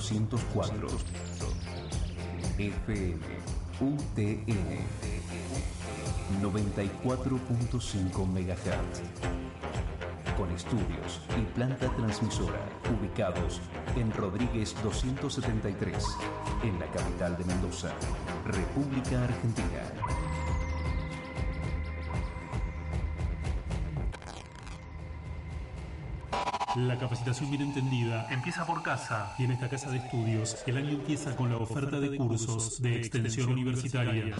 404. FM UTN 94.5 MHz. Con estudios y planta transmisora ubicados en Rodríguez 273, en la capital de Mendoza, República Argentina. La capacitación bien entendida empieza por casa y en esta casa de estudios el año empieza con la oferta de cursos de extensión universitaria.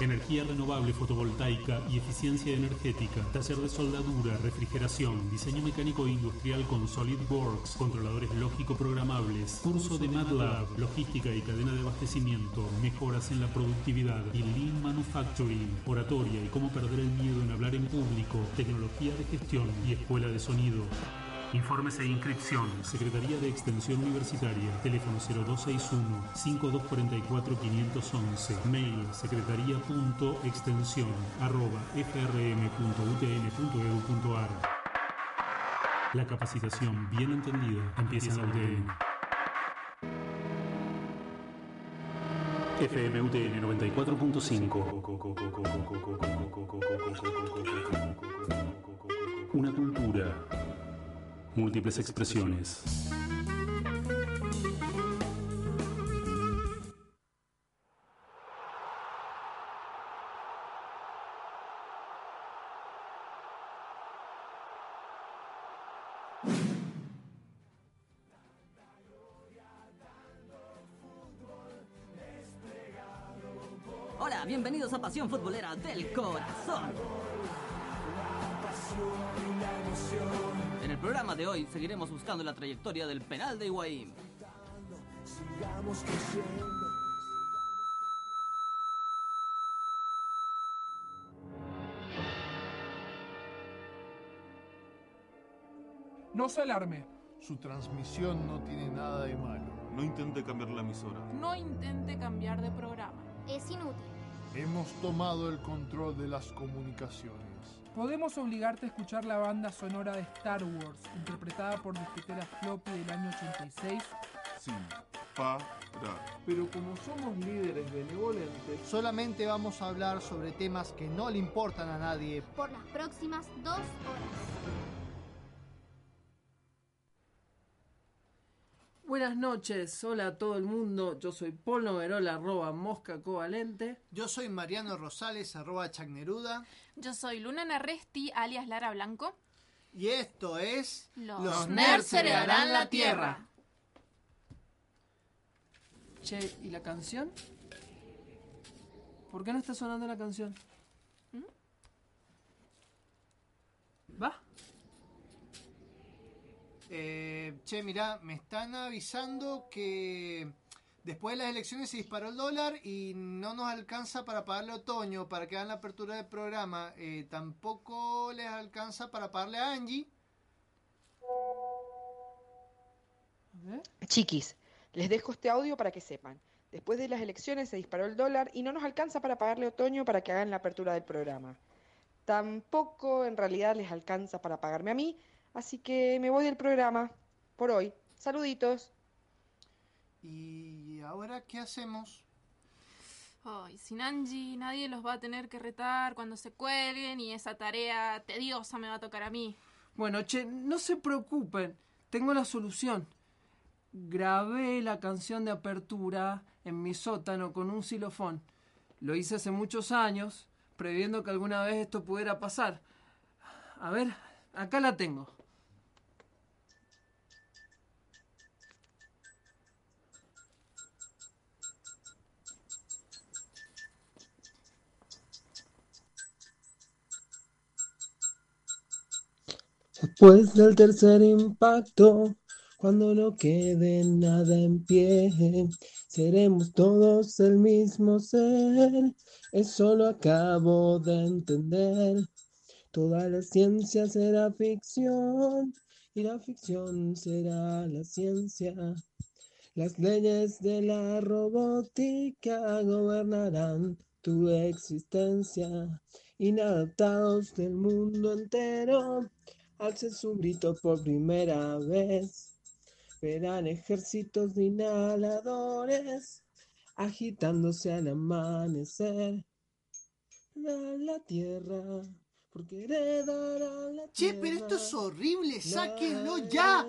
Energía renovable fotovoltaica y eficiencia energética. Taller de soldadura, refrigeración, diseño mecánico e industrial con SolidWorks, controladores lógico programables, curso de MATLAB, logística y cadena de abastecimiento, mejoras en la productividad y Lean Manufacturing, oratoria y cómo perder el miedo en hablar en público, tecnología de gestión y escuela de sonido. Informes e inscripción. Secretaría de Extensión Universitaria. Teléfono 0261-5244-511. Mail secretaría.extensión arroba frm.utn.edu.ar. La capacitación bien entendida empieza en la UTN. FM UTN 94.5. Una cultura múltiples expresiones. Hola, bienvenidos a Pasión Futbolera del Corazón. En el programa de hoy seguiremos buscando la trayectoria del penal de Higuaín. No se alarme. Su transmisión no tiene nada de malo. No intente cambiar la emisora. No intente cambiar de programa. Es inútil. Hemos tomado el control de las comunicaciones. Podemos obligarte a escuchar la banda sonora de Star Wars, interpretada por disquetera Floppy del año 86. Sin parar. Pero como somos líderes benevolentes, Solamente vamos a hablar sobre temas que no le importan a nadie. Por las próximas dos horas. Buenas noches, hola a todo el mundo. Yo soy Paul Noverola, arroba mosca covalente. Yo soy Mariano Rosales, arroba Chagneruda. Yo soy Luna Narresti, alias Lara Blanco. Y esto es... Los, nerds heredarán la tierra. Che, ¿y la canción? ¿Por qué no está sonando la canción? ¿Mm? ¿Va? Eh, che, mirá, me están avisando que después de las elecciones se disparó el dólar y no nos alcanza para pagarle a otoño, para que hagan la apertura del programa. Eh, tampoco les alcanza para pagarle a Angie. Chiquis, les dejo este audio para que sepan. Después de las elecciones se disparó el dólar y no nos alcanza para pagarle otoño para que hagan la apertura del programa. Tampoco en realidad les alcanza para pagarme a mí, así que me voy del programa por hoy. Saluditos. ¿Y ahora qué hacemos? Ay, sin Angie nadie los va a tener que retar cuando se cuelguen y esa tarea tediosa me va a tocar a mí. Bueno, che, no se preocupen. Tengo la solución. Grabé la canción de apertura en mi sótano con un xilofón. Lo hice hace muchos años, previendo que alguna vez esto pudiera pasar. A ver, acá la tengo. Después del tercer impacto, cuando no quede nada en pie, seremos todos el mismo ser. Eso lo acabo de entender. Toda la ciencia será ficción y la ficción será la ciencia. Las leyes de la robótica gobernarán tu existencia. Inadaptados del mundo entero, alces un grito por primera vez. Esperan ejércitos de inhaladores agitándose al amanecer. Heredarán la tierra, porque heredarán la Che, tierra. pero esto es horrible, la sáquenlo ya.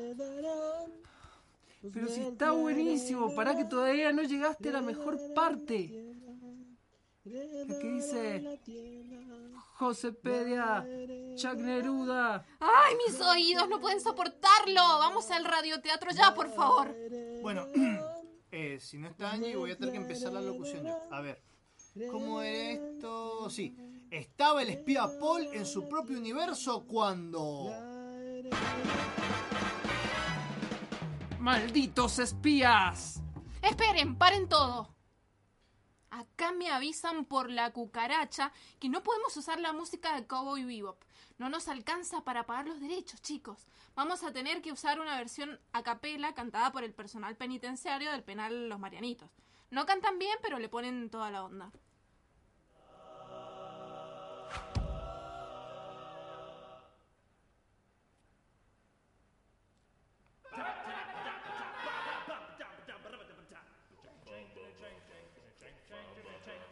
Pero si está buenísimo, para que todavía no llegaste a la mejor parte. La que dice Josepedia, Chuck Neruda. ¡Ay, mis oídos! No pueden soportarlo. Vamos al radioteatro ya, por favor. Bueno, eh, si no está Angie, voy a tener que empezar la locución yo. A ver, ¿cómo era esto? Sí, estaba el espía Paul en su propio universo cuando... ¡Malditos espías! Esperen, paren todo. Acá me avisan por la cucaracha que no podemos usar la música de Cowboy Bebop. No nos alcanza para pagar los derechos, chicos. Vamos a tener que usar una versión a capela cantada por el personal penitenciario del penal Los Marianitos. No cantan bien, pero le ponen toda la onda.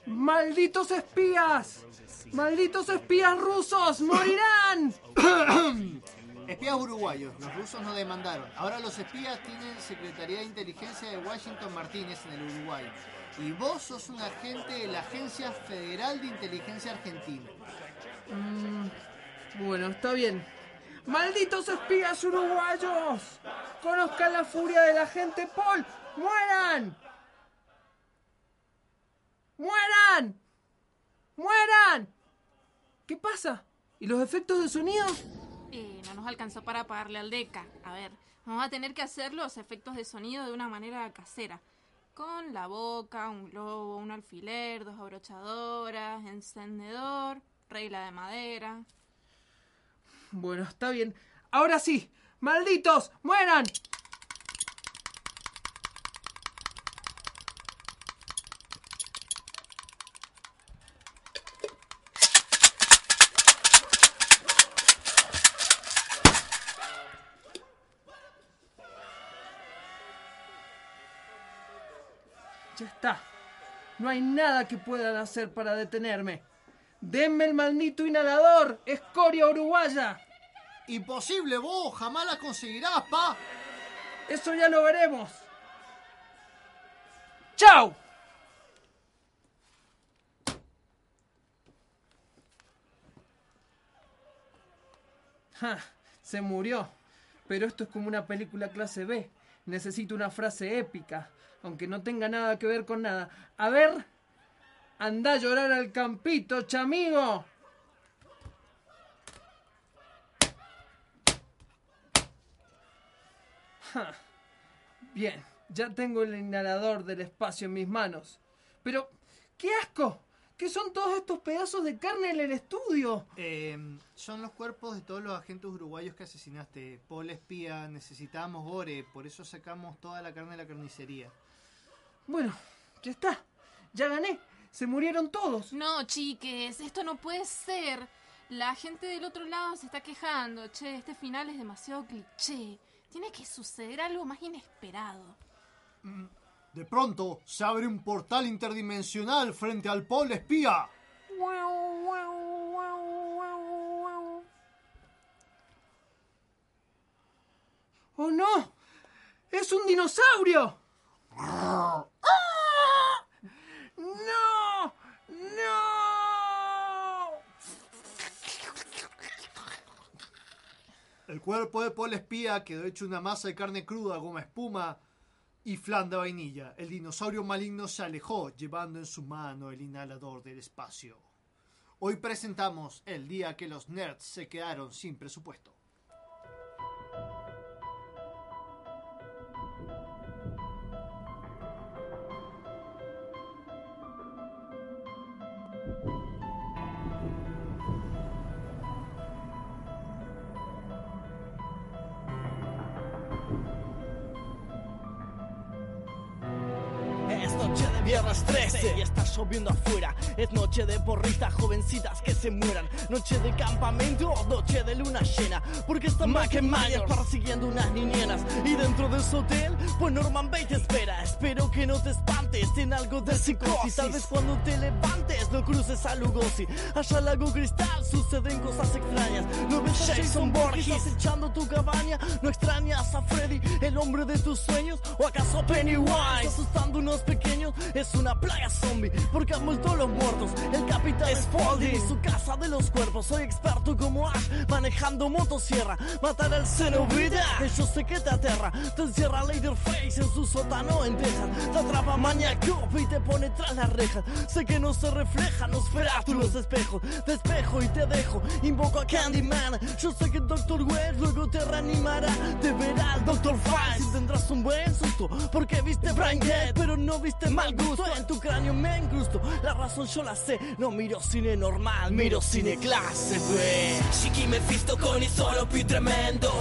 ¡Malditos espías! ¡Malditos espías rusos! ¡Morirán! Espías uruguayos, los rusos no demandaron. Ahora los espías tienen Secretaría de Inteligencia de Washington Martínez en el Uruguay. Y vos sos un agente de la Agencia Federal de Inteligencia Argentina. Mm, bueno, está bien. ¡Malditos espías uruguayos! ¡Conozcan la furia del agente Paul! ¡Mueran! ¡Mueran! ¡Mueran! ¿Qué pasa? ¿Y los efectos de sonido? Eh, no nos alcanzó para pagarle al DECA. A ver, vamos a tener que hacer los efectos de sonido de una manera casera. Con la boca, un globo, un alfiler, dos abrochadoras, encendedor, regla de madera. Bueno, está bien. Ahora sí. ¡Malditos! ¡Mueran! Ya está. No hay nada que puedan hacer para detenerme. ¡Denme el maldito inhalador! ¡Escoria uruguaya! Imposible, vos, jamás la conseguirás, pa. Eso ya lo veremos. ¡Chao! Ja, se murió. Pero esto es como una película clase B. Necesito una frase épica, aunque no tenga nada que ver con nada. A ver, anda a llorar al campito, chamigo. Bien, ya tengo el inhalador del espacio en mis manos. Pero, ¡qué asco! ¿Qué son todos estos pedazos de carne en el estudio? Eh, son los cuerpos de todos los agentes uruguayos que asesinaste. Paul espía, necesitábamos gore, por eso sacamos toda la carne de la carnicería. Bueno, ya está. Ya gané. Se murieron todos. No, chiques, esto no puede ser. La gente del otro lado se está quejando. Che, este final es demasiado cliché. Tiene que suceder algo más inesperado. De pronto se abre un portal interdimensional frente al Paul espía. ¡Oh no! ¡Es un dinosaurio! ¡Ah! ¡No! ¡No! El cuerpo de Paul espía quedó hecho una masa de carne cruda, goma espuma y flan de vainilla. El dinosaurio maligno se alejó, llevando en su mano el inhalador del espacio. Hoy presentamos el día que los nerds se quedaron sin presupuesto. las y está lloviendo afuera. Es noche de porristas, jovencitas que se mueran. Noche de campamento, noche de luna llena. Porque está Mac Myers persiguiendo unas niñeras. Y dentro de su hotel, pues Norman Bates espera. Espero que no te espantes en algo de psicosis. Tal vez cuando te levantes, no cruces a Lugosi. Allá al Lago Cristal suceden cosas extrañas. No ves a Jason Borges estás echando tu cabaña. No extrañas a Freddy, el hombre de tus sueños. ¿O acaso Pennywise? Asustando unos pequeños, es una playa porque han vuelto los muertos. El capitán Spaulding y su casa de los cuerpos. Soy experto como Ash manejando motosierra. Matar al cenobita, que yo sé que te aterra. Te encierra Leatherface en su sótano en Texas. Te atrapa Maniac Cop y te pone tras las rejas. Sé que no se refleja, nos tú los espejos. Te espejo y te dejo. Invoco a Candyman. Yo sé que Doctor West luego te reanimará. Te verá el Doctor Fine. Si tendrás un buen susto. Porque viste Brain Dead, pero no viste mal gusto. En tu cráneo me incrusto. La razón yo la sé. No miro cine normal, miro cine clase B. Chichi Mephisto con il suono più tremendo?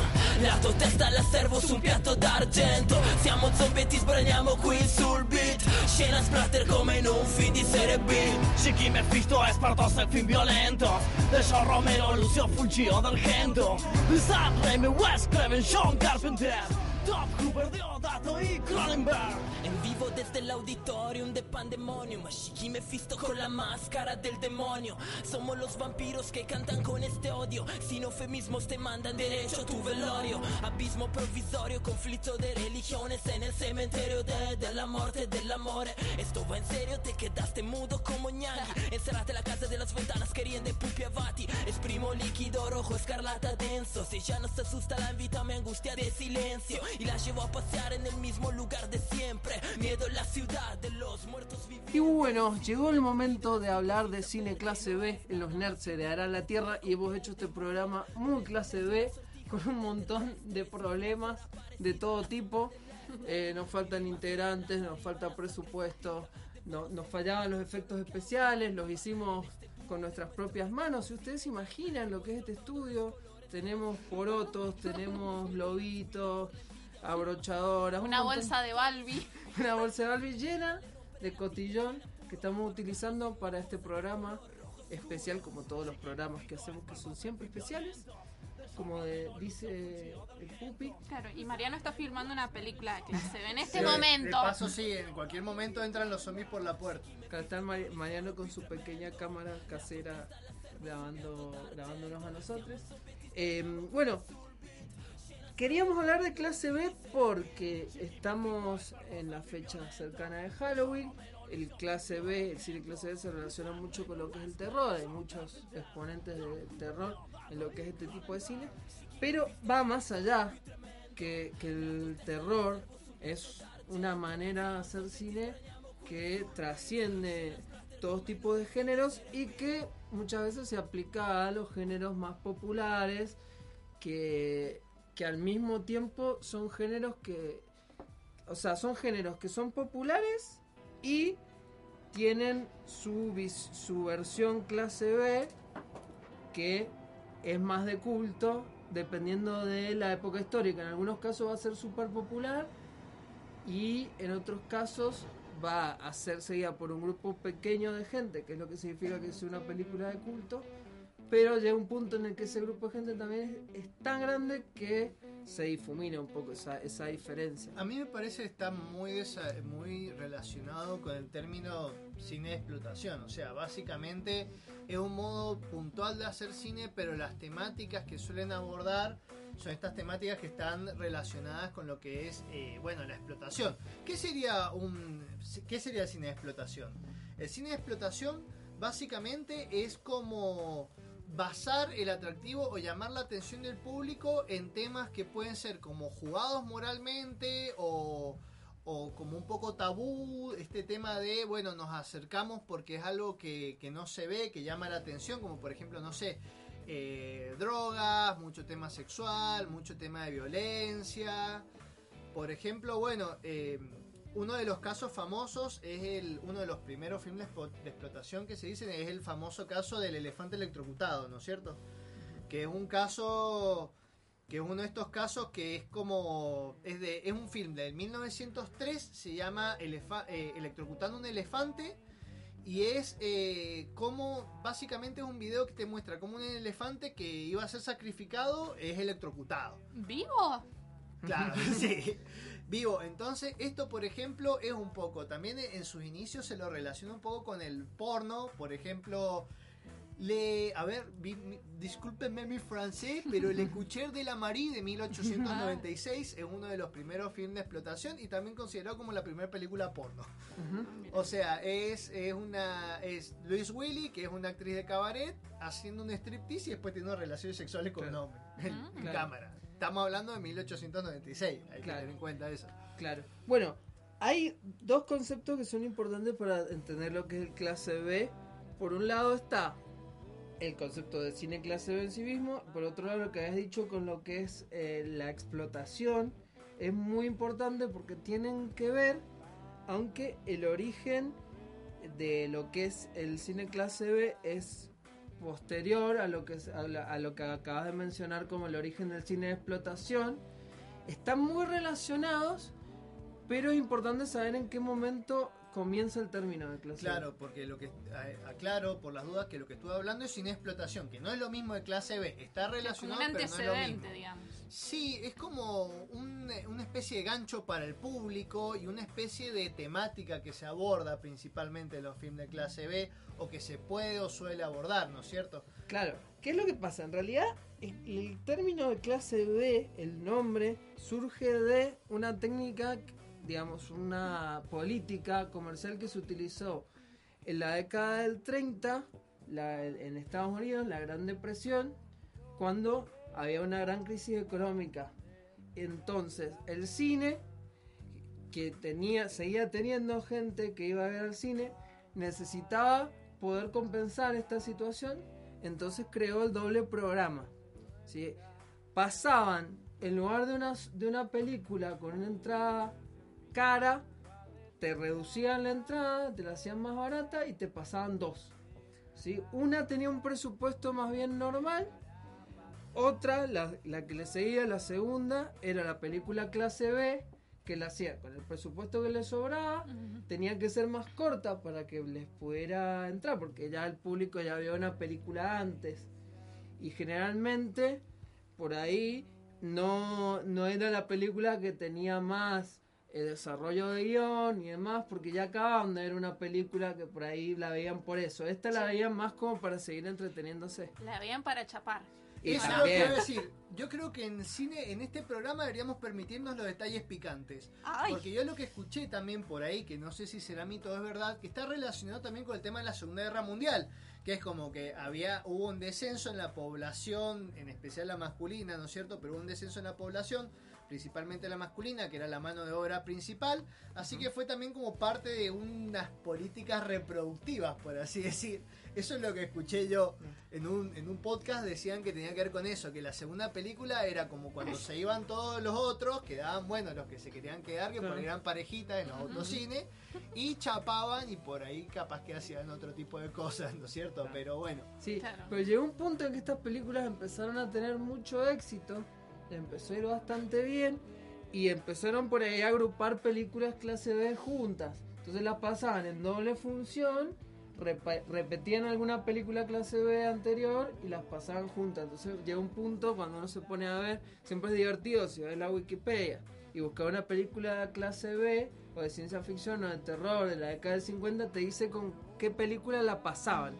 La tua testa la servo su un piatto d'argento. Siamo zombie e ti sbraniamo qui sul beat. Scena splatter come in un film di serie B. Chiqui Mephisto expertos en film violentos De John Romero, Lucio Fulgio del Gento De Sam Raimi, Wes Craven, Sean Carpenter Top Cooper, Diodato y Cronenberg. En vivo desde el auditorium de Pandemonium Shiki Mephisto con la máscara del demonio. Somos los vampiros que cantan con este odio. Sin eufemismos te mandan derecho a tu velorio. Abismo provisorio, conflicto de religiones En el cementerio de, de la muerte, del amor Esto va en serio, te quedaste mudo como ñangui Encerrate la casa de las ventanas queriendo pupi avati. Esprimo líquido rojo, escarlata denso. Si ya no se asusta la invítame angustia de silencio Y la llevo a pasear en el mismo lugar de siempre Miedo en la ciudad de los muertos vivientes Y bueno, llegó el momento de hablar de cine clase B en los nerds se hará la tierra y hemos hecho este programa muy clase B con un montón de problemas de todo tipo. Eh, nos faltan integrantes, nos falta presupuesto, no- nos fallaban los efectos especiales, los hicimos con nuestras propias manos. Si ustedes imaginan lo que es este estudio, tenemos porotos, tenemos lobitos, abrochadoras, un Una montón- bolsa de Balbi. una bolsa de Barbie llena de cotillón que estamos utilizando para este programa especial, como todos los programas que hacemos que son siempre especiales, como de- dice el Pupi. Claro, y Mariano está filmando una película de clase en este Sí, momento. De paso, sí, en cualquier momento entran los zombies por la puerta. Acá está Mari- Mariano con su pequeña cámara casera grabando, grabándonos a nosotros. Eh, bueno, queríamos hablar de clase B porque estamos en la fecha cercana de Halloween. El clase B, el cine clase B se relaciona mucho con lo que es el terror. Hay muchos exponentes de terror en lo que es este tipo de cine. Pero va más allá que, el terror es una manera de hacer cine que trasciende todo tipo de géneros y que muchas veces se aplica a los géneros más populares que, que al mismo tiempo son géneros que o sea son géneros que son populares y tienen su, su versión clase B que es más de culto dependiendo de la época histórica. En algunos casos va a ser súper popular y en otros casos va a ser seguida por un grupo pequeño de gente, que es lo que significa que sea una película de culto, pero llega un punto en el que ese grupo de gente también es, tan grande que se difumina un poco esa, esa diferencia. A mí me parece que está muy, desa- muy relacionado con el término cine de explotación. O sea, básicamente es un modo puntual de hacer cine, pero las temáticas que suelen abordar son estas temáticas que están relacionadas con lo que es, eh, bueno, la explotación. ¿Qué sería, un, ¿Qué sería el cine de explotación? El cine de explotación básicamente es como basar el atractivo o llamar la atención del público en temas que pueden ser como jugados moralmente o, o como un poco tabú, este tema de, bueno, nos acercamos porque es algo que, que no se ve, que llama la atención, como por ejemplo, no sé, eh, drogas, mucho tema sexual, mucho tema de violencia. Por ejemplo, bueno, eh, uno de los casos famosos es el uno de los primeros filmes de explotación que se dicen es el famoso caso del elefante electrocutado, ¿no es cierto? Que es un caso que es uno de estos casos que es como es de es un film del 1903 se llama Elefa- eh, electrocutando un elefante y es eh, como básicamente es un video que te muestra como un elefante que iba a ser sacrificado es electrocutado ¿Vivo? Claro, sí. Vivo. Entonces, esto, por ejemplo, es un poco. También en sus inicios se lo relaciona un poco con el porno. Por ejemplo, le. A ver, vi- mi- discúlpenme mi francés, pero Le Coucher de la Marie de 1896 es uno de los primeros films de explotación y también considerado como la primera película porno. O sea, es, es una. Es Louise Willy, que es una actriz de cabaret, haciendo un striptease y después teniendo relaciones sexuales con un hombre en, en Claro. cámara. Estamos hablando de 1896, hay que Claro. tener en cuenta eso. Claro. Bueno, hay dos conceptos que son importantes para entender lo que es el clase B. Por un lado está el concepto de cine clase B en sí mismo. Por otro lado, lo que habías dicho con lo que es eh, la explotación es muy importante porque tienen que ver, aunque el origen de lo que es el cine clase B es posterior a lo que a, a lo que acabas de mencionar como el origen del cine de explotación están muy relacionados pero es importante saber en qué momento comienza el término de clase B. Claro, porque lo que aclaro por las dudas que lo que estuve hablando es sin explotación, que no es lo mismo de clase B, está Como relacionado un pero no es lo mismo. digamos. Sí, es como un- una especie de gancho para el público y una especie de temática que se aborda principalmente en los films de clase B o que se puede o suele abordar, ¿no es cierto? Claro, ¿qué es lo que pasa? En realidad, el, el término de clase B, el nombre, surge de una técnica, digamos, una política comercial que se utilizó en la década del 30 la- en Estados Unidos, la Gran Depresión, cuando había una gran crisis económica. Entonces, el cine, que tenía, seguía teniendo gente que iba a ver al cine, necesitaba poder compensar esta situación, entonces creó el doble programa. ¿sí? Pasaban, en lugar de una, de una película con una entrada cara, te reducían la entrada, te la hacían más barata y te pasaban dos. ¿sí? Una tenía un presupuesto más bien normal, otra, la, la que le seguía, la segunda, era la película clase B, que la hacía con el presupuesto que le sobraba, tenía que ser más corta para que les pudiera entrar, porque ya el público ya vio una película antes. Y generalmente, por ahí, no, no era la película que tenía más eh, desarrollo de guion y demás, porque ya acababan de ver una película que por ahí la veían por eso. Esta la veían más como para seguir entreteniéndose. La veían para chapar. Y Eso es lo que también. iba a decir. Yo creo que en cine, en este programa deberíamos permitirnos los detalles picantes. Ay. Porque yo lo que escuché también por ahí, que no sé si será mito o es verdad, que está relacionado también con el tema de la Segunda Guerra Mundial. Que es como que había, hubo un descenso en la población, en especial la masculina, ¿no es cierto? Pero hubo un descenso en la población, principalmente la masculina, que era la mano de obra principal. Así que fue también como parte de unas políticas reproductivas, por así decir. Eso es lo que escuché yo en un, en un podcast, decían que tenía que ver con eso, que la segunda película era como cuando se iban todos los otros, quedaban, bueno, los que se querían quedar, que por ahí eran parejitas en los autocines, y chapaban y por ahí capaz que hacían otro tipo de cosas, ¿no es cierto? Pero bueno. Sí, pero llegó un punto en que estas películas empezaron a tener mucho éxito, empezó a ir bastante bien y empezaron por ahí a agrupar películas clase B juntas. Entonces las pasaban en doble función, repetían alguna película clase B anterior y las pasaban juntas. Entonces llega un punto cuando uno se pone a ver, siempre es divertido si ves la Wikipedia y buscar una película clase B o de ciencia ficción o de terror de la década del 50, te dice con qué película la pasaban.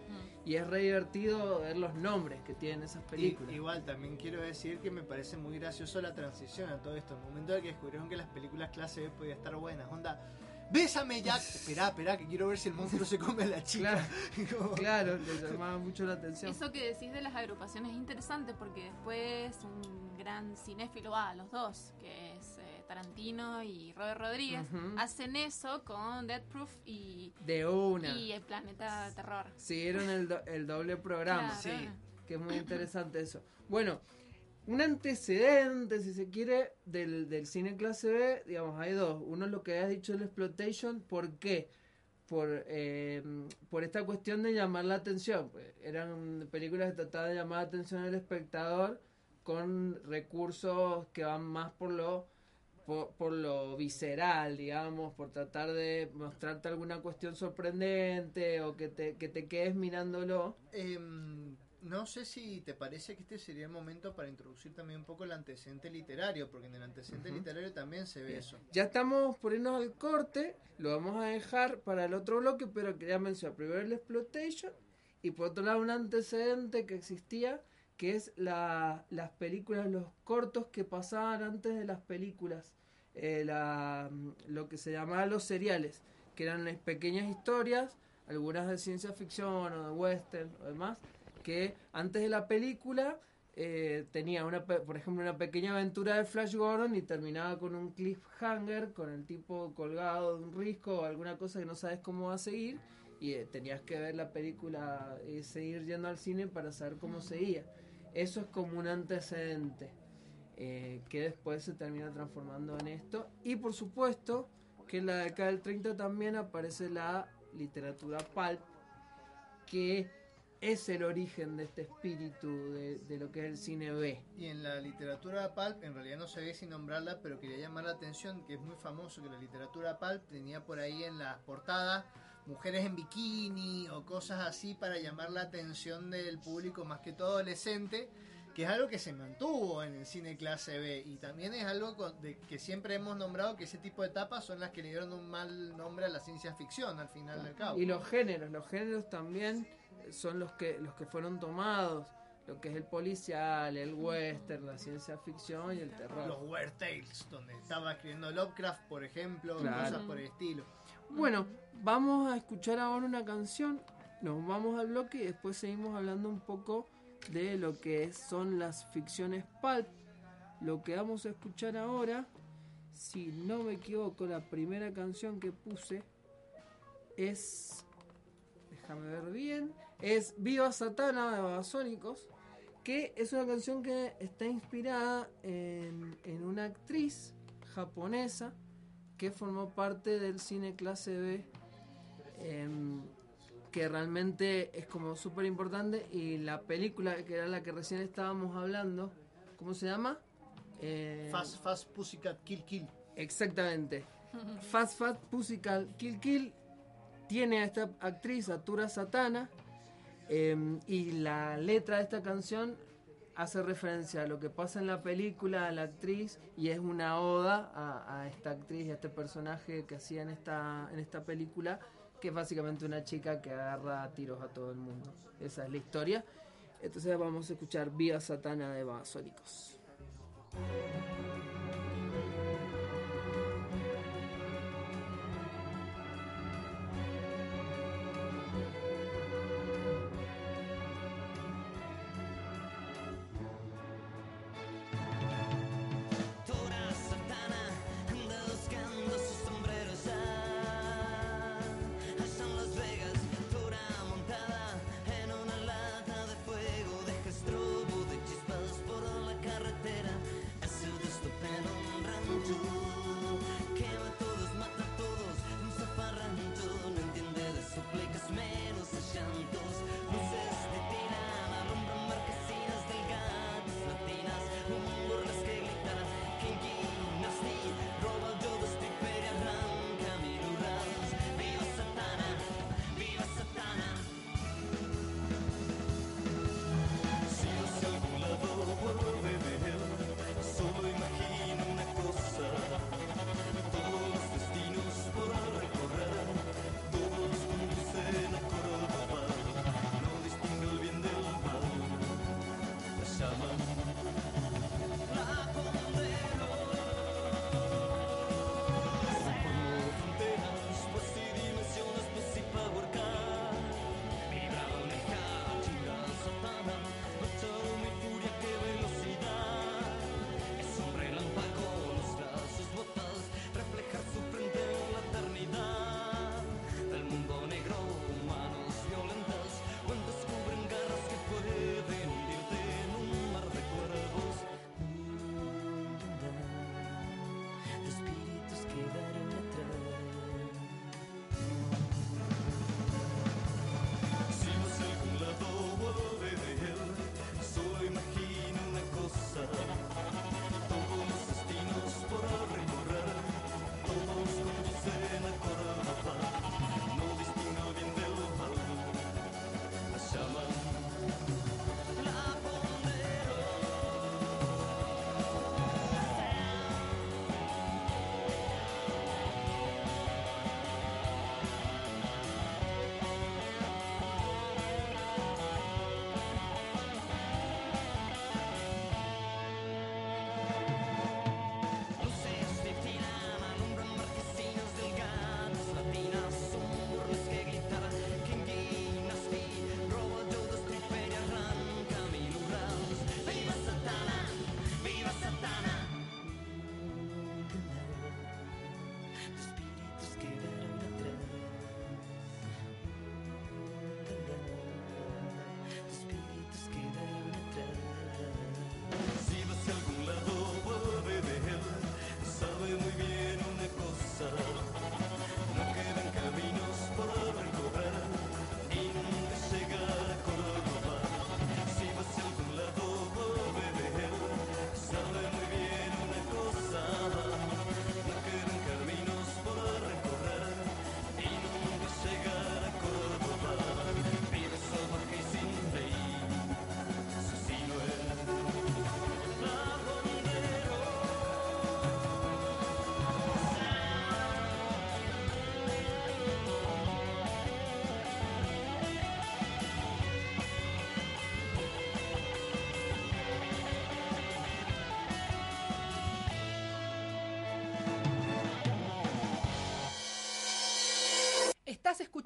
Y es re divertido ver los nombres que tienen esas películas. Y- igual también quiero decir que me parece muy gracioso la transición a todo esto. El momento en que descubrieron que las películas clase B podían estar buenas. Onda, bésame Jack. Esperá, esperá, que quiero ver si el monstruo se come a la chica. Claro, le llamaba mucho la atención. Eso que decís de las agrupaciones es interesante porque después un gran cinéfilo, ah, los dos, que es Tarantino y Robert Rodríguez, hacen eso con Death Proof y, De una. y El Planeta Terror. Siguieron el, do- el doble programa. Claro. Sí. Que es muy interesante eso. Bueno, un antecedente, si se quiere, del, del cine clase B, digamos, hay dos. Uno es lo que has dicho el exploitation. ¿Por qué? Por, eh, por esta cuestión de llamar la atención. Pues, eran películas que trataban de llamar la atención al espectador con recursos que van más por lo por, por lo visceral, digamos, por tratar de mostrarte alguna cuestión sorprendente o que te, que te quedes mirándolo. Em, no sé si te parece que este sería el momento para introducir también un poco el antecedente literario, porque en el antecedente literario también se ve Bien. eso. Ya estamos por irnos al corte, lo vamos a dejar para el otro bloque, pero quería mencionar primero el exploitation y por otro lado un antecedente que existía, que es la, las películas, los cortos que pasaban antes de las películas, eh, la- lo que se llamaba los seriales, que eran pequeñas historias, algunas de ciencia ficción o de western o demás, que antes de la película eh, tenía una por ejemplo una pequeña aventura de Flash Gordon y terminaba con un cliffhanger con el tipo colgado de un risco o alguna cosa que no sabes cómo va a seguir y eh, tenías que ver la película y seguir yendo al cine para saber cómo seguía. Eso es como un antecedente eh, que después se termina transformando en esto y por supuesto que en la década del 30 también aparece la literatura pulp que es el origen de este espíritu de, de lo que es el cine B. Y en la literatura pulp, en realidad no ve sin nombrarla, pero quería llamar la atención que es muy famoso que la literatura pulp tenía por ahí en las portadas mujeres en bikini o cosas así para llamar la atención del público más que todo adolescente, que es algo que se mantuvo en el cine clase B y también es algo con- de que siempre hemos nombrado que ese tipo de etapas son las que le dieron un mal nombre a la ciencia ficción al final del cabo. Y los géneros, los géneros también son los que los que fueron tomados, lo que es el policial, el western, la ciencia ficción y el terror. los Weird Tales, donde estaba escribiendo Lovecraft, por ejemplo, Claro. cosas por el estilo. Bueno, vamos a escuchar ahora una canción, nos vamos al bloque y después seguimos hablando un poco de lo que son las ficciones pulp. Lo que vamos a escuchar ahora, si no me equivoco, la primera canción que puse es, déjame ver bien, es Viva Satana de Babasónicos, que es una canción que está inspirada en, en una actriz japonesa que formó parte del cine clase B, que realmente es como súper importante. Y la película, que era la que recién estábamos hablando, ¿cómo se llama? Eh, Fast Fast Pussycat Kill Kill. Exactamente. Fast Fast Pussycat Kill Kill tiene a esta actriz, Atura Satana, em, y la letra de esta canción hace referencia a lo que pasa en la película, a la actriz, y es una oda a, a esta actriz y a este personaje que hacía en esta, en esta película, que es básicamente una chica que agarra tiros a todo el mundo. Esa es la historia. Entonces vamos a escuchar Vía Satana de Basónicos.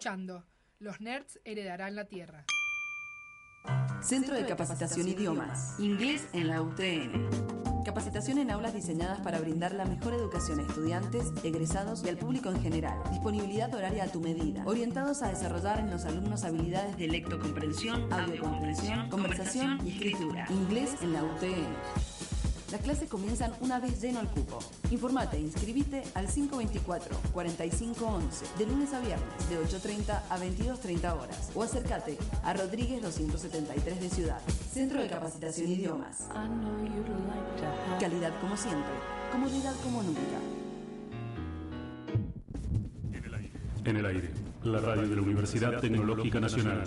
Escuchando. Los nerds heredarán la tierra. Centro de Capacitación Idiomas. Inglés en la UTN. Capacitación en aulas diseñadas para brindar la mejor educación a estudiantes, egresados y al público en general. Disponibilidad horaria a tu medida. Orientados a desarrollar en los alumnos habilidades de lectocomprensión, audiocomprensión, conversación y escritura. Inglés en la UTN. Las clases comienzan una vez lleno el cupo. Informate e inscribite al 524-4511 de lunes a viernes de 8.30 a 22.30 horas o acércate a Rodríguez 273 de Ciudad. Centro de Capacitación Idiomas. Calidad como siempre, comodidad como nunca. En el aire, la radio de la Universidad Tecnológica Nacional.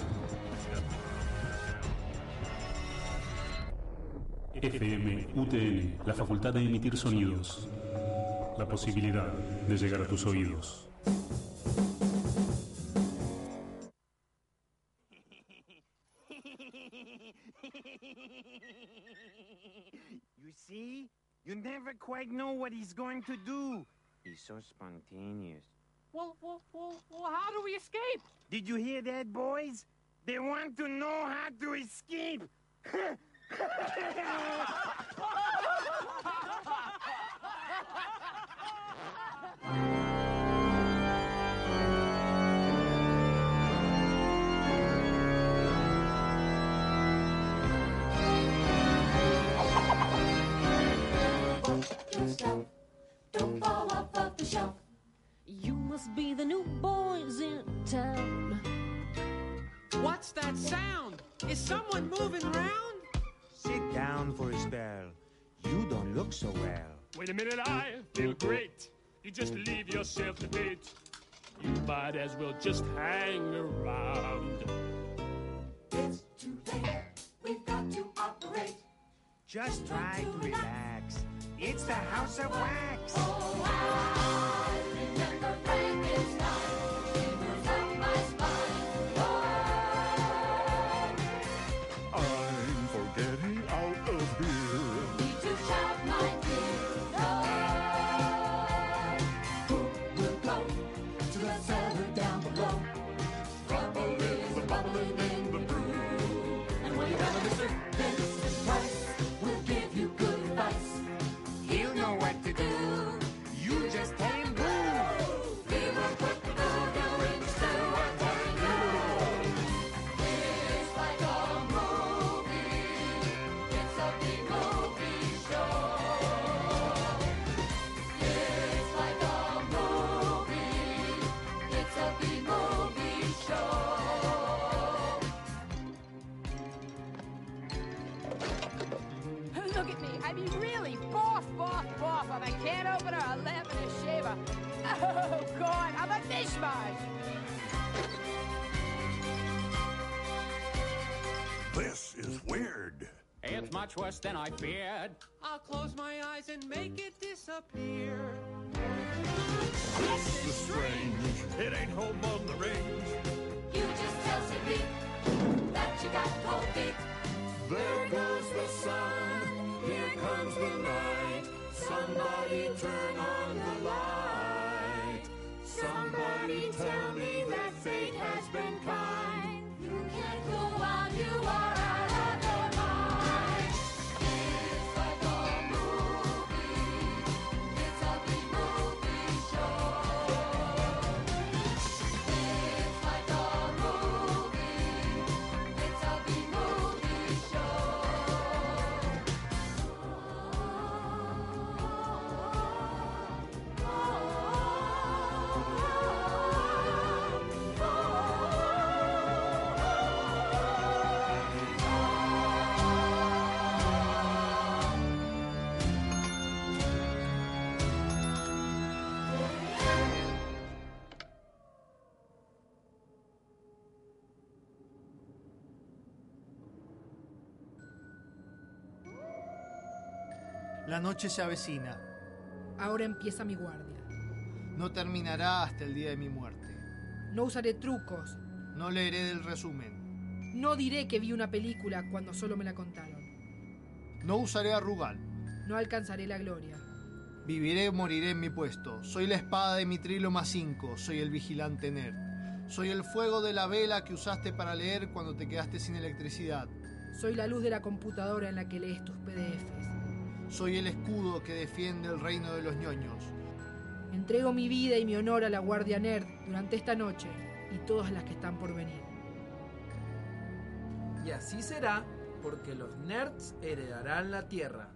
FM UTN, la facultad de emitir sonidos. La posibilidad de llegar a tus oídos. You see? You never quite know what he's going to do. He's so spontaneous. Well, well, well, well, how do we escape? Did you hear that, boys? They want to know how to escape. Don't fall off of the shelf. You must be the new boys in town. What's that sound? Is someone moving around? Sit down for a spell. You don't look so well. Wait a minute, I feel great. You just leave yourself to date. You might as well just hang around. It's too late. We've got to operate. Just try to relax. It's the House of Wax. Oh, I much worse than I feared. I'll close my eyes and make it disappear. This is strange. It ain't home on the range. You just tell Zippy that you got cold feet. There goes the sun. Here comes the night. Somebody turn on the light. Somebody tell me that fate has been kind. La noche se avecina. Ahora empieza mi guardia. No terminará hasta el día de mi muerte. No usaré trucos. No leeré del resumen. No diré que vi una película cuando solo me la contaron. No usaré a Rugal. No alcanzaré la gloria. Viviré o moriré en mi puesto. Soy la espada de Mitrilo más 5. Soy el vigilante nerd. Soy el fuego de la vela que usaste para leer cuando te quedaste sin electricidad. Soy la luz de la computadora en la que lees tus PDFs. Soy el escudo que defiende el reino de los ñoños. Entrego mi vida y mi honor a la Guardia Nerd durante esta noche y todas las que están por venir. Y así será porque los nerds heredarán la Tierra.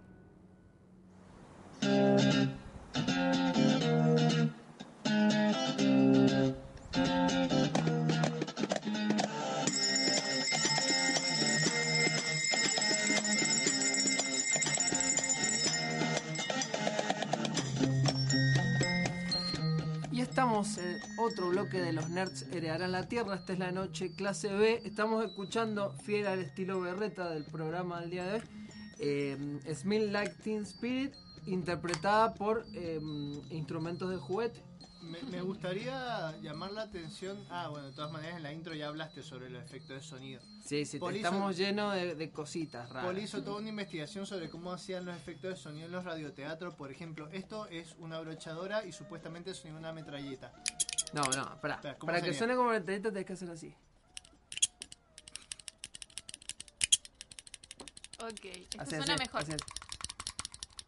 En otro bloque de los nerds heredarán la tierra. Esta es la noche clase B. Estamos escuchando, fiel al estilo berreta del programa del día de hoy, eh, Smell Like Teen Spirit, interpretada por eh, instrumentos de juguete. Me, me gustaría llamar la atención. Ah, bueno, de todas maneras en la intro ya hablaste sobre los efectos de sonido. Sí, sí, Paul hizo- estamos llenos de, de cositas raras. Paul hizo toda una investigación sobre cómo hacían los efectos de sonido en los radioteatros. Por ejemplo, esto es una brochadora y supuestamente suena una metralleta. No, no. Espera, ¿cómo Para que suene como metralleta tenés que hacer así. Ok, esto Así, suena así, mejor. así.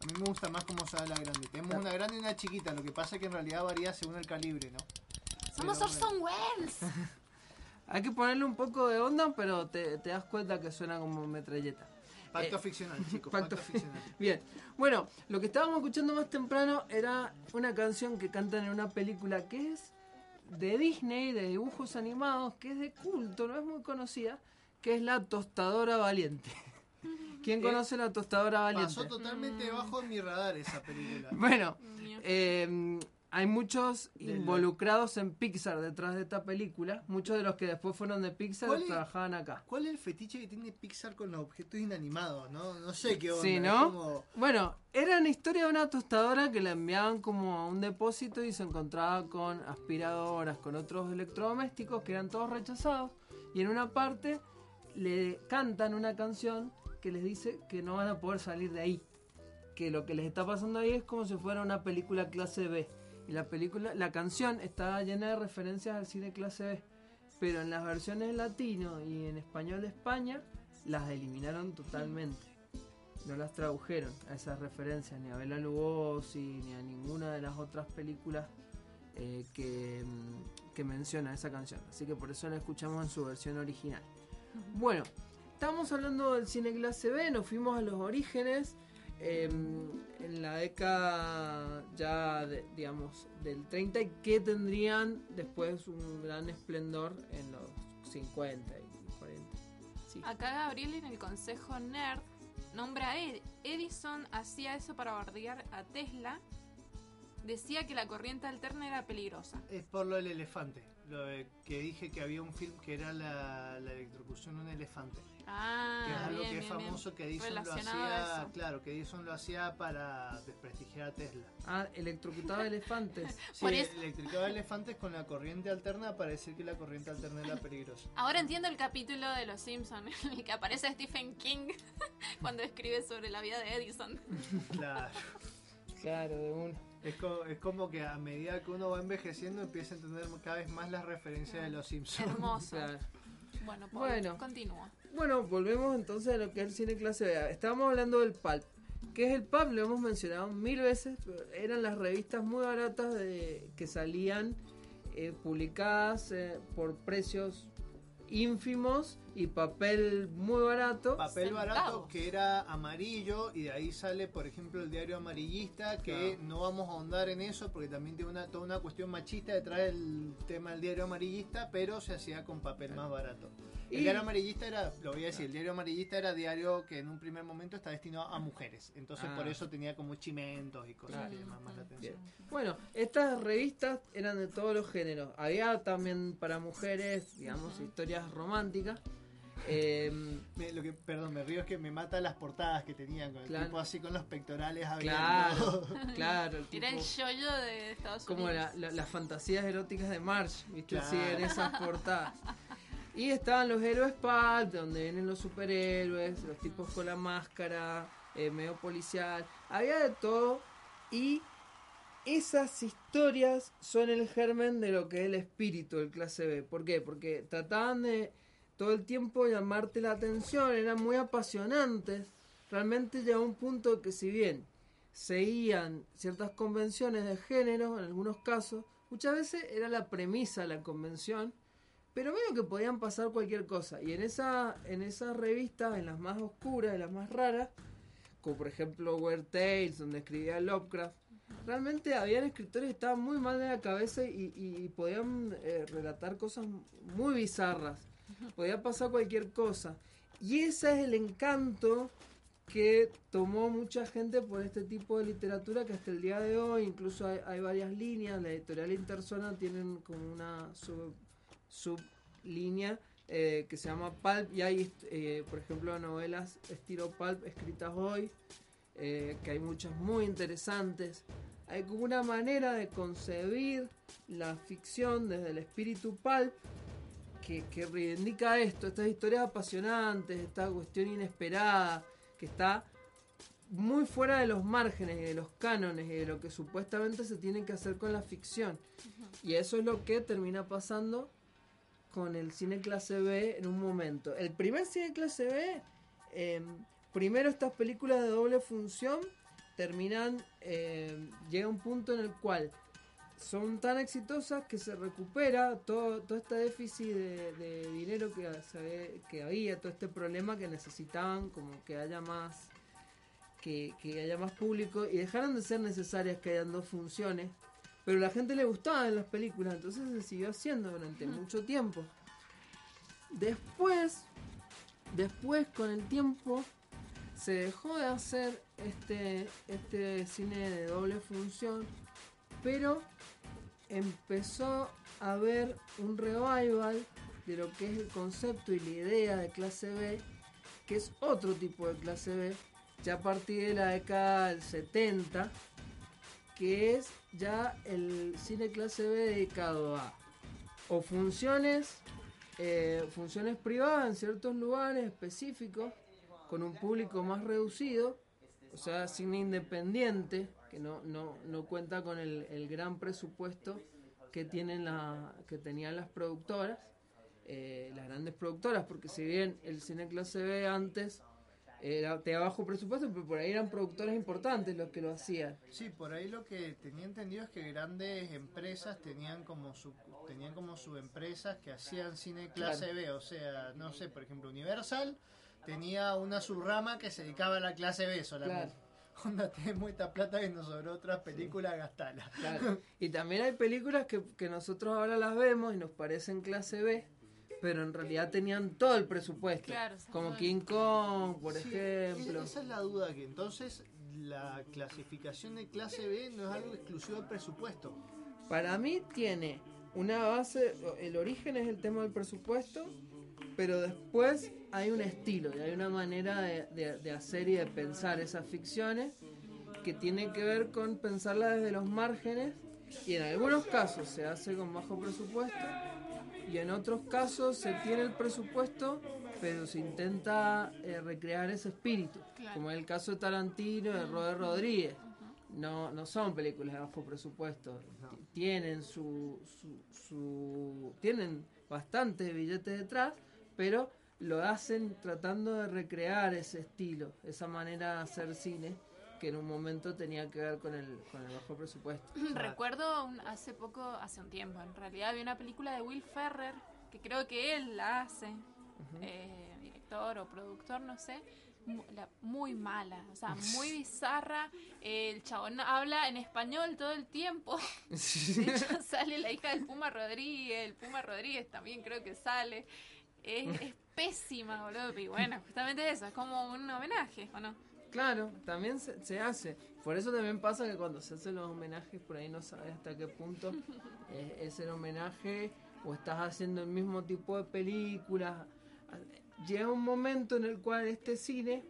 A mí me gusta más cómo suena la grande. Tenemos Claro. una grande y una chiquita. Lo que pasa es que en realidad varía según el calibre, ¿no? Somos Pero Orson Welles. Hay que ponerle un poco de onda, pero te, te das cuenta que suena como metralleta. Pacto Eh, ficcional, chicos. Pacto Pacto ficcional. Bien, bueno, lo que estábamos escuchando más temprano era una canción que cantan en una película que es de Disney, de dibujos animados, que es de culto, no es muy conocida, que es La Tostadora Valiente. ¿Quién Eh, conoce La Tostadora Valiente? Pasó totalmente debajo de mi radar esa película. Bueno, eh, hay muchos De la- involucrados en Pixar detrás de esta película. Muchos de los que después fueron de Pixar ¿Cuál es- trabajaban acá. ¿Cuál es el fetiche que tiene Pixar con los objetos inanimados? No, no sé qué onda. Sí, ¿no? como- Bueno, era una historia de una tostadora que la enviaban como a un depósito y se encontraba con aspiradoras, con otros electrodomésticos que eran todos rechazados. Y en una parte le cantan una canción que les dice que no van a poder salir de ahí. Que lo que les está pasando ahí es como si fuera una película clase B. Y la película, la canción está llena de referencias al cine clase B. Pero en las versiones latino y en español de España las eliminaron totalmente. No las tradujeron a esas referencias ni a Bela Lugosi ni a ninguna de las otras películas eh, que, mm, que menciona esa canción. Así que por eso la escuchamos en su versión original. Bueno, estamos hablando del cine clase B, nos fuimos a los orígenes. eh, en la década ya, de- digamos, del 30 y que tendrían después un gran esplendor en los 50 y 40. Sí. Acá Gabriel en el Consejo Nerd nombra a Ed- Edison, hacía eso para bardear a Tesla. Decía que la corriente alterna era peligrosa. Es por lo del elefante. Lo de que dije que había un film que era la, la electrocución de un elefante. Ah, que es algo bien, que es bien, bien. famoso que Edison lo hacía. Claro, que Edison lo hacía para desprestigiar a Tesla. Ah, electrocutaba elefantes. Sí, Por eso- electricaba elefantes con la corriente alterna para decir que la corriente alterna era peligrosa. Ahora entiendo el capítulo de Los Simpsons en el que aparece Stephen King cuando escribe sobre la vida de Edison. Claro. Claro, de uno. Es como, es como que a medida que uno va envejeciendo empieza a entender cada vez más las referencias de los Simpsons. Hermoso. Claro. Bueno, Paul, Bueno. continúa. Bueno, volvemos entonces a lo que es el cine clase B. Estábamos hablando del pulp. ¿Qué es el pulp? Lo hemos mencionado mil veces. pero Eran las revistas muy baratas de, que salían eh, publicadas eh, por precios ínfimos y papel muy barato. Papel barato que era amarillo y de ahí sale, por ejemplo, el diario amarillista, que Claro. no vamos a ahondar en eso porque también tiene una, toda una cuestión machista detrás del tema del diario amarillista, pero se hacía con papel más barato. El diario amarillista era, lo voy a decir, el diario amarillista era diario que en un primer momento está destinado a mujeres, entonces Ah. por eso tenía como chimentos y cosas Claro. que llamaban más la atención. Bueno, estas revistas eran de todos los géneros. Había también para mujeres, digamos, historias románticas. Em, Me- lo que, perdón, me río es que me mata las portadas que tenían con el Claro. tipo así con los pectorales claro, abiertos. claro. el Era el tipo- yoyo de Estados como Unidos. la- la- las fantasías eróticas de March, ¿viste? Claro. Sí, en esas portadas. Y estaban los héroes pulp, donde vienen los superhéroes, los tipos con la máscara, eh, medio policial. Había de todo y esas historias son el germen de lo que es el espíritu del clase B. ¿Por qué? Porque trataban de todo el tiempo llamarte la atención, eran muy apasionantes. Realmente llegó un punto que si bien seguían ciertas convenciones de género, en algunos casos, muchas veces era la premisa de la convención, pero veo que podían pasar cualquier cosa. Y en esa, en esas revistas, en las más oscuras, en las más raras, como por ejemplo Weird Tales, donde escribía Lovecraft, realmente habían escritores que estaban muy mal de la cabeza y, podían eh, relatar cosas muy bizarras. Podía pasar cualquier cosa. Y ese es el encanto que tomó mucha gente por este tipo de literatura que hasta el día de hoy incluso hay, varias líneas. La editorial Interzona tienen como una sublínea eh, que se llama Pulp y hay, eh, por ejemplo, novelas estilo Pulp escritas hoy, eh, que hay muchas muy interesantes. Hay como una manera de concebir la ficción desde el espíritu Pulp que, que reivindica esto, estas historias apasionantes, esta cuestión inesperada, que está muy fuera de los márgenes y de los cánones y de lo que supuestamente se tiene que hacer con la ficción. Y eso es lo que termina pasando con el cine clase B en un momento. El primer cine clase B, eh, primero estas películas de doble función terminan, eh, llega un punto en el cual son tan exitosas que se recupera todo, todo este déficit de, dinero que, que había, todo este problema que necesitaban como que haya más que, que haya más público y dejaron de ser necesarias que hayan dos funciones pero a la gente le gustaban las películas entonces se siguió haciendo durante mucho tiempo. Después después con el tiempo se dejó de hacer este este cine de doble función pero empezó a haber un revival de lo que es el concepto y la idea de clase B, que es otro tipo de clase B, ya a partir de la década del 70, que es ya el cine clase B dedicado a o funciones, eh, funciones privadas en ciertos lugares específicos, con un público más reducido, o sea, cine independiente, que no, no, no cuenta con el, el gran presupuesto que tienen la, que tenían las productoras, eh, las grandes productoras, porque si bien el cine clase B antes era de bajo presupuesto, pero por ahí eran productores importantes los que lo hacían. Sí, por ahí lo que tenía entendido es que grandes empresas tenían como su tenían como sus empresas que hacían cine clase Claro. B, o sea, no sé, por ejemplo, Universal tenía una subrama que se dedicaba a la clase B solamente. Onda, tenés mucha plata que nos sobró otras películas, gastala. Claro. Y también hay películas que, que nosotros ahora las vemos y nos parecen clase B, pero en realidad tenían todo el presupuesto. Claro, como King Kong, por Sí, ejemplo. Esa es la duda, que entonces la clasificación de clase B no es algo exclusivo del presupuesto. Para mí tiene una base, el origen es el tema del presupuesto, pero después hay un estilo y hay una manera de, de- de hacer y de pensar esas ficciones que tiene que ver con pensarla desde los márgenes y en algunos casos se hace con bajo presupuesto y en otros casos se tiene el presupuesto pero se intenta eh, recrear ese espíritu Claro. como en el caso de Tarantino de Robert Rodríguez. No, no son películas de bajo presupuesto tienen su, su, su- tienen bastantes billetes detrás pero lo hacen tratando de recrear ese estilo esa manera de hacer cine que en un momento tenía que ver con el, con el bajo presupuesto Recuerdo un- hace poco, hace un tiempo, en realidad había una película de Will Ferrer, que creo que él la hace, eh, director o productor, no sé, muy mala, o sea, muy bizarra. El chabón habla en español todo el tiempo. De hecho, sale la hija del Puma Rodríguez, el Puma Rodríguez también creo que sale. Es, es pésima, boludo. Y bueno, justamente eso, es como un homenaje, ¿o no? Claro, también se, se hace. Por eso también pasa que cuando se hacen los homenajes, por ahí no sabes hasta qué punto es, es el homenaje o estás haciendo el mismo tipo de películas. Llega un momento en el cual este cine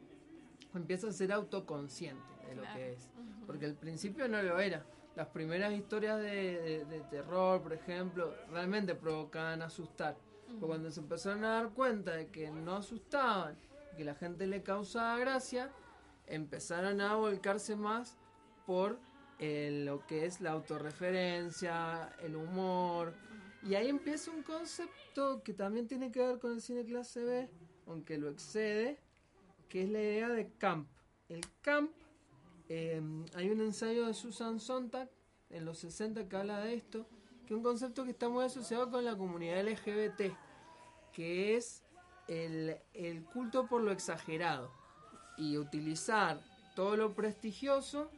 empieza a ser autoconsciente de lo que es. Porque al principio no lo era. Las primeras historias de, de- de terror, por ejemplo, realmente provocaban asustar. Pero cuando se empezaron a dar cuenta de que no asustaban, que la gente le causaba gracia, empezaron a volcarse más por en lo que es la autorreferencia, el humor. Y ahí empieza un concepto que también tiene que ver con el cine clase B, aunque lo excede, que es la idea de camp. El camp, eh, hay un ensayo de Susan Sontag en los 60 que habla de esto, que es un concepto que está muy asociado con la comunidad LGBT, que es el culto por lo exagerado y utilizar todo lo prestigioso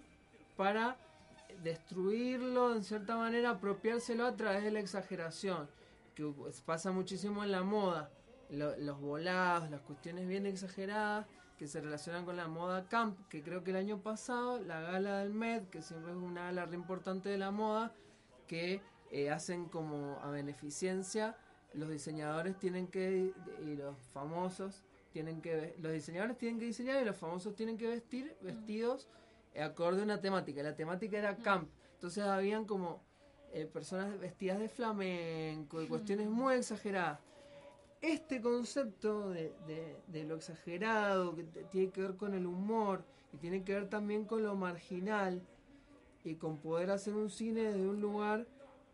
para destruirlo, en cierta manera, apropiárselo a través de la exageración, que pues, pasa muchísimo en la moda, Lo- los volados, las cuestiones bien exageradas que se relacionan con la moda camp, que creo que el año pasado la gala del Met, que siempre es una gala re importante de la moda, que eh, hacen como a beneficencia, los diseñadores tienen que, y los famosos tienen que, los diseñadores tienen que diseñar y los famosos tienen que vestir vestidos eh, acorde a una temática. La temática era camp, entonces habían como eh, personas vestidas de flamenco y cuestiones muy exageradas. Este concepto de, de- de lo exagerado, que tiene que ver con el humor y tiene que ver también con lo marginal y con poder hacer un cine desde un lugar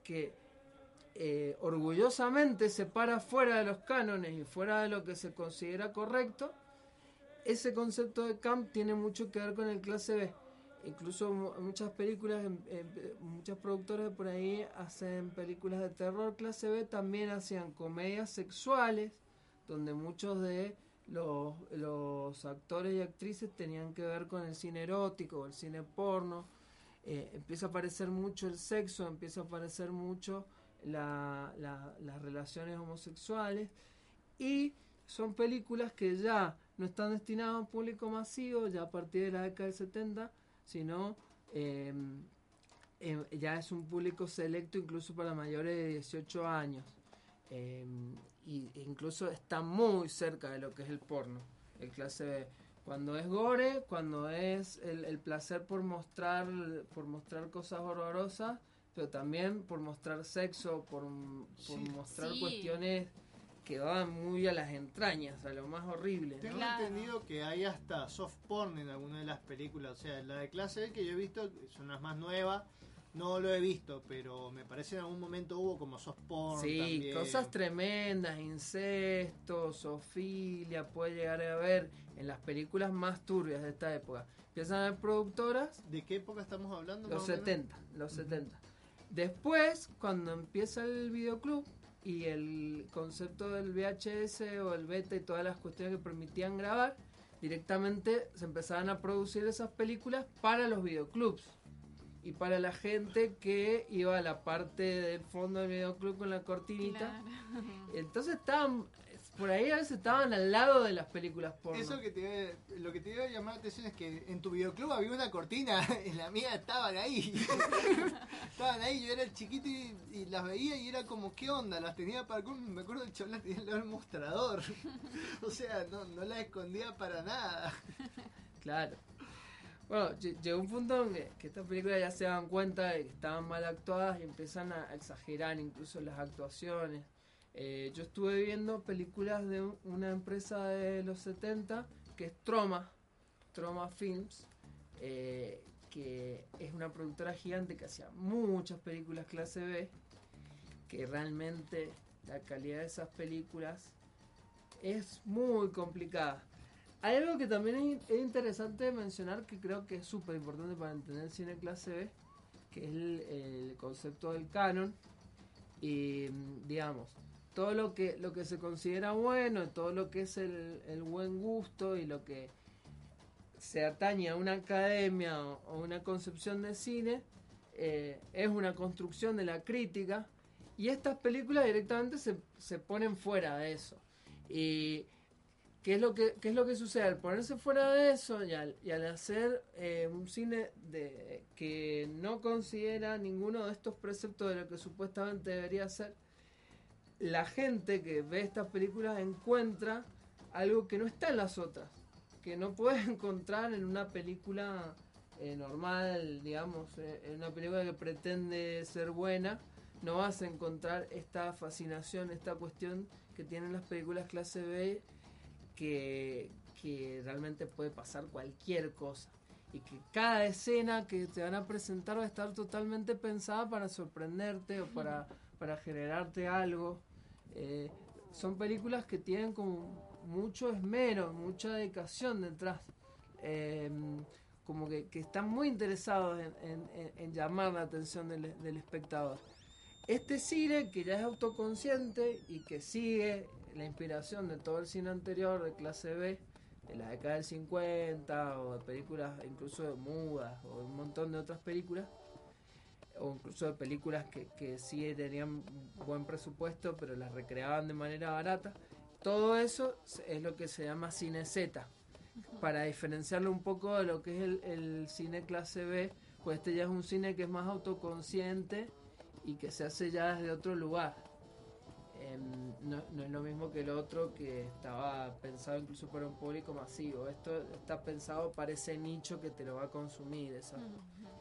que eh, orgullosamente se para fuera de los cánones y fuera de lo que se considera correcto, ese concepto de camp tiene mucho que ver con el clase B. Incluso mu- muchas películas, em- em, muchos productores de por ahí hacen películas de terror clase B, también hacían comedias sexuales, donde muchos de los, actores y actrices tenían que ver con el cine erótico el cine porno. Eh, empieza a aparecer mucho el sexo, empieza a aparecer mucho la- la- las relaciones homosexuales y son películas que ya no están destinadas a un público masivo, ya a partir de la década del 70, sino eh, eh, ya es un público selecto incluso para mayores de 18 años. Eh, y, incluso está muy cerca de lo que es el porno, el clase B. Cuando es gore, cuando es el, el placer por mostrar, por mostrar cosas horrorosas, pero también por mostrar sexo, por, por Sí. mostrar Sí. cuestiones que van muy a las entrañas, a lo más horrible. ¿no? Tengo entendido que hay hasta soft porn en alguna de las películas. O sea, la de clase B que yo he visto son las más nuevas. No lo he visto, pero me parece en algún momento hubo como soft porn. Sí, también. cosas tremendas, incesto, zoofilia, puede llegar a haber en las películas más turbias de esta época. Empiezan a haber productoras. ¿De qué época estamos hablando? Los más o menos? 70, los 70. Después, cuando empieza el videoclub y el concepto del VHS o el beta y todas las cuestiones que permitían grabar, directamente se empezaban a producir esas películas para los videoclubs y para la gente que iba a la parte del fondo del videoclub con la cortinita. Entonces estaban, por ahí a veces estaban al lado de las películas porno. Eso que te, lo que te iba a llamar la atención es que en tu videoclub había una cortina, en la mía estaban ahí. estaban ahí, yo era chiquito y, y las veía y era como, ¿qué onda? Las tenía para... Me acuerdo el chaval las tenía al lado del mostrador. o sea, no, no las escondía para nada. Claro. Bueno, lle- llegó un punto en que, que estas películas ya se dan cuenta de que estaban mal actuadas y empiezan a exagerar incluso las actuaciones. Eh, yo estuve viendo películas de un- una empresa de los 70 que es Troma, Troma Films, eh, que es una productora gigante que hacía muchas películas clase B, que realmente la calidad de esas películas es muy complicada. Hay algo que también es, in- es interesante mencionar que creo que es súper importante para entender cine clase B, que es el, el concepto del canon. Y digamos, todo lo que, lo que se considera bueno, todo lo que es el, el buen gusto y lo que se atañe a una academia o, una concepción de cine, eh, es una construcción de la crítica. Y estas películas directamente se, se ponen fuera de eso. Y ¿Qué es, lo que, ¿Qué es lo que sucede? Al ponerse fuera de eso y al, y al hacer eh, un cine de, que no considera ninguno de estos preceptos de lo que supuestamente debería ser, la gente que ve estas películas encuentra algo que no está en las otras, que no puedes encontrar en una película eh, normal, digamos, eh, en una película que pretende ser buena, no vas a encontrar esta fascinación, esta cuestión que tienen las películas clase B que, que realmente puede pasar cualquier cosa. y que cada escena que te van a presentar va a estar totalmente pensada para sorprenderte o para, para generarte algo. Eh, son películas que tienen como mucho esmero, mucha dedicación detrás. Eh, como que, que están muy interesados en, en- en- en llamar la atención del, del espectador. Este cine, que ya es autoconsciente y que sigue la inspiración de todo el cine anterior de clase B, de la década del 50 o de películas incluso de mudas o de un montón de otras películas, o incluso de películas que, que sí tenían buen presupuesto pero las recreaban de manera barata. Todo eso es lo que se llama cine Z, para diferenciarlo un poco de lo que es el, el cine clase B, pues este ya es un cine que es más autoconsciente y que se hace ya desde otro lugar. Em, no, no es lo mismo que el otro que estaba pensado incluso para un público masivo. Esto está pensado para ese nicho que te lo va a consumir, esa-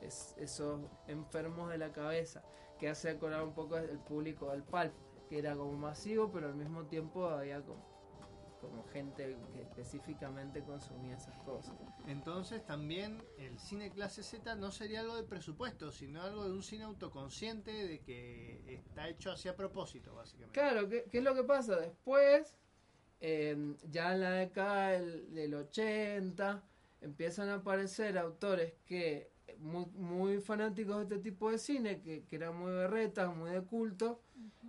es- esos enfermos de la cabeza, que hace acordar un poco el público del Pulp, que era como masivo, pero al mismo tiempo había como, como gente que específicamente consumía esas cosas. Entonces también el cine clase Z no sería algo de presupuesto, sino algo de un cine autoconsciente de que está hecho así a propósito, básicamente. Claro, ¿qué, qué es lo que pasa? Después, eh, ya en la década del, del 80, empiezan a aparecer autores que muy, muy fanáticos de este tipo de cine, que, que eran muy berretas, muy de culto,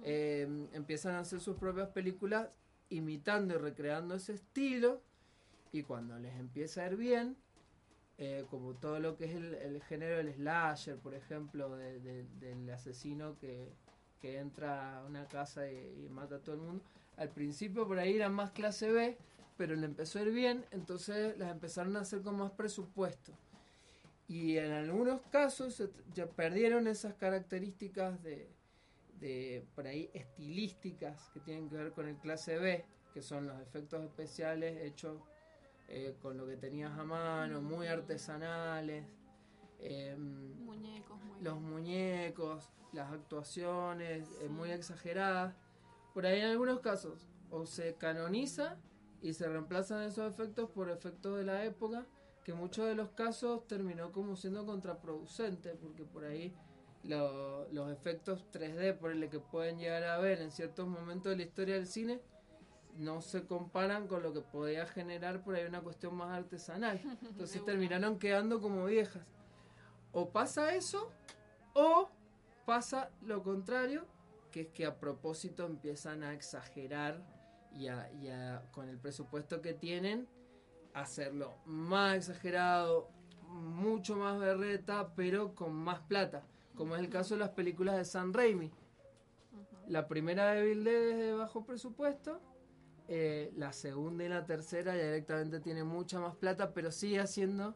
eh, empiezan a hacer sus propias películas imitando y recreando ese estilo, y cuando les empieza a ir bien, eh, como todo lo que es el, género del slasher, por ejemplo, de- de- del asesino que, que entra a una casa y, y mata a todo el mundo. Al principio por ahí eran más clase B, pero le empezó a ir bien, entonces las empezaron a hacer con más presupuesto. Y en algunos casos ya perdieron esas características de, de por ahí estilísticas que tienen que ver con el clase B, que son los efectos especiales hechos eh, con lo que tenías a mano, muy artesanales. em, Muñecos, muy los muñecos, las actuaciones eh, muy exageradas. Por ahí en algunos casos o se canoniza y se reemplazan esos efectos por efectos de la época, que en muchos de los casos terminó como siendo contraproducente, porque por ahí lo- los efectos 3D por el que pueden llegar a ver en ciertos momentos de la historia del cine no se comparan con lo que podía generar por ahí una cuestión más artesanal. Entonces terminaron quedando como viejas. O pasa eso, o pasa lo contrario, que es que a propósito empiezan a exagerar y a, y a- con el presupuesto que tienen, hacerlo más exagerado, mucho más berreta, pero con más plata, como es el caso de las películas de San Raimi. La primera de Bill Dead es de bajo presupuesto, eh, la segunda y la tercera ya directamente tiene mucha más plata, pero sigue haciendo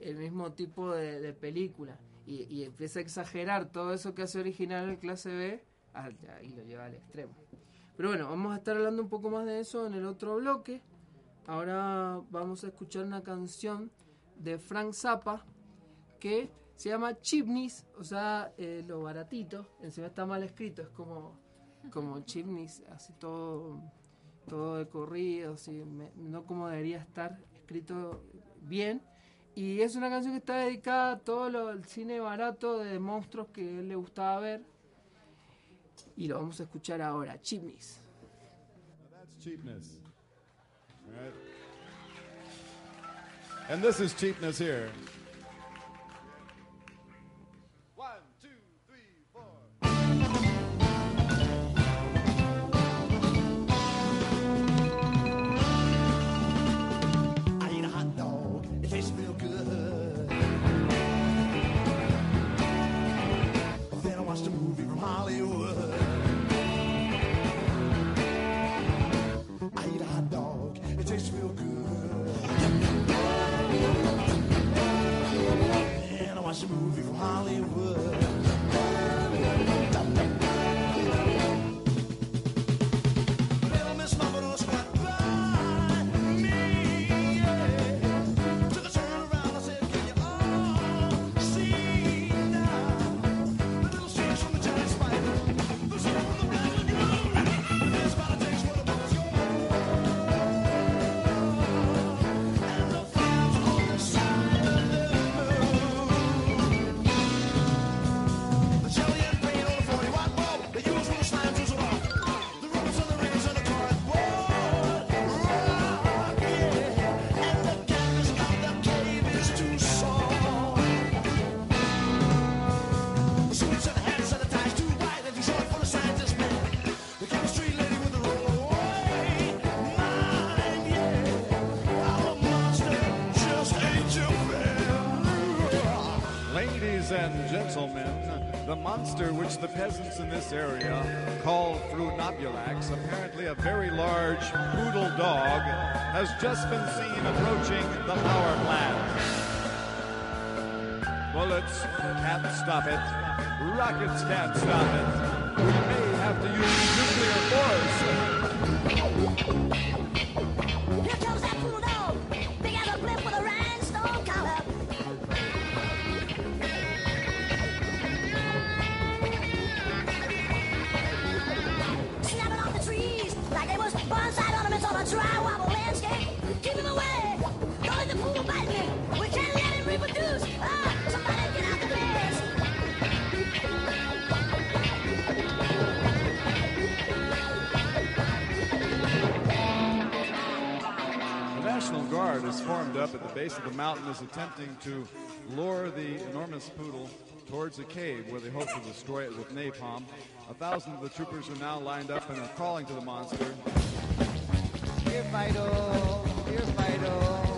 el mismo tipo de, de película. Y, y empieza a exagerar todo eso que hace original el clase B al- y lo lleva al extremo. Pero bueno, vamos a estar hablando un poco más de eso en el otro bloque. Ahora vamos a escuchar una canción de Frank Zappa que se llama Chimneys, o sea, eh, lo baratito. Encima está mal escrito, es como, como Chimneys, así todo, todo de corrido, no como debería estar escrito bien. Y es una canción que está dedicada a todo lo, el cine barato de monstruos que él le gustaba ver. Y lo vamos a escuchar ahora. That's cheapness. And this is cheapness here. Hollywood. I eat a hot dog, it tastes real good. And I watch a movie from Hollywood. The monster which the peasants in this area call Frunobulax, apparently a very large poodle dog, has just been seen approaching the power plant. Bullets can't stop it. Rockets can't stop it. We may have to use nuclear force. Base of the mountain, is attempting to lure the enormous poodle towards a cave where they hope to destroy it with napalm. A thousand of the troopers are now lined up and are calling to the monster. Here, Fido. Here, Fido.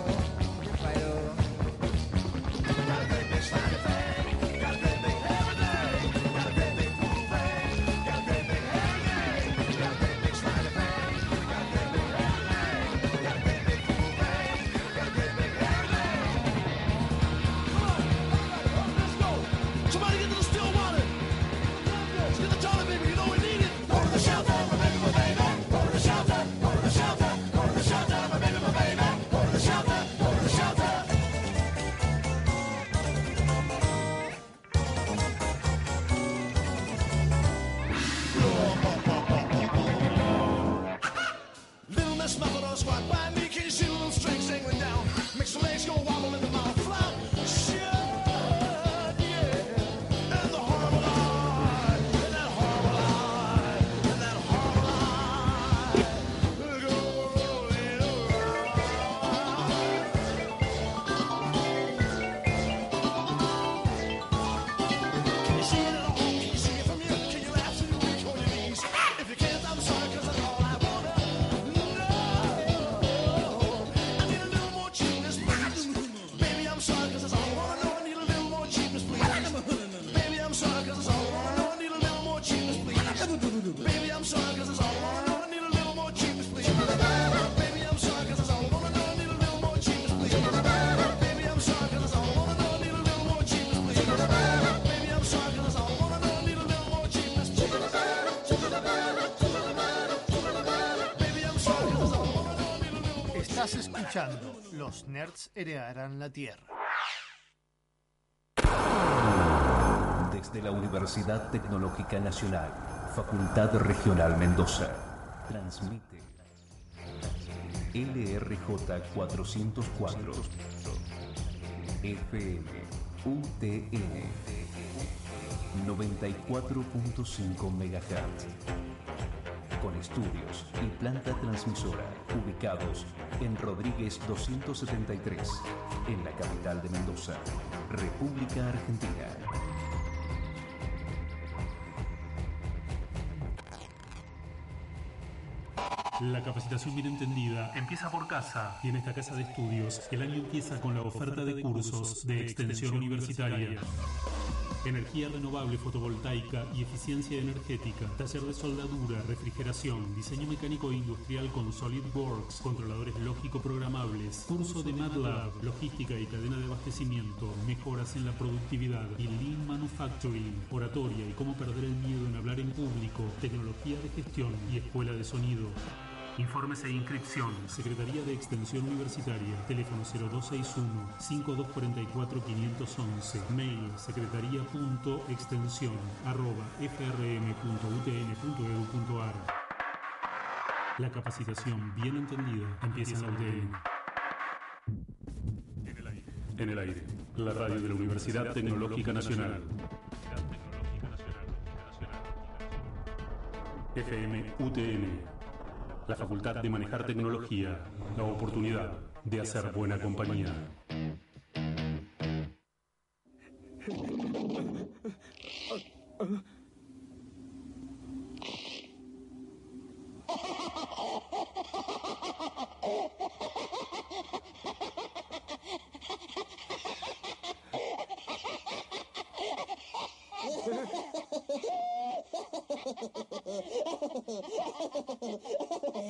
Los Nerds heredarán la Tierra. Desde la Universidad Tecnológica Nacional, Facultad Regional Mendoza, transmite LRJ 404, FM, UTN, 94.5 MHz, con estudios y planta transmisora ubicados en Rodríguez 273, en la capital de Mendoza, República Argentina. La capacitación bien entendida empieza por casa y en esta casa de estudios el año empieza con la oferta de cursos de extensión universitaria. Energía renovable fotovoltaica y eficiencia energética. Taller de soldadura, refrigeración, diseño mecánico e industrial con SolidWorks, controladores lógico programables, curso de MATLAB, logística y cadena de abastecimiento, mejoras en la productividad y Lean Manufacturing, oratoria y cómo perder el miedo en hablar en público, tecnología de gestión y escuela de sonido. Informes e inscripción. Secretaría de Extensión Universitaria. Teléfono 0261-5244-511. Mail secretaría.extensión arroba frm.utn.edu.ar. La capacitación bien entendida empieza en la UTN. En el aire. La radio de la Universidad Tecnológica Nacional. FM UTN la facultad de manejar tecnología, la oportunidad de hacer buena compañía.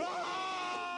Ah!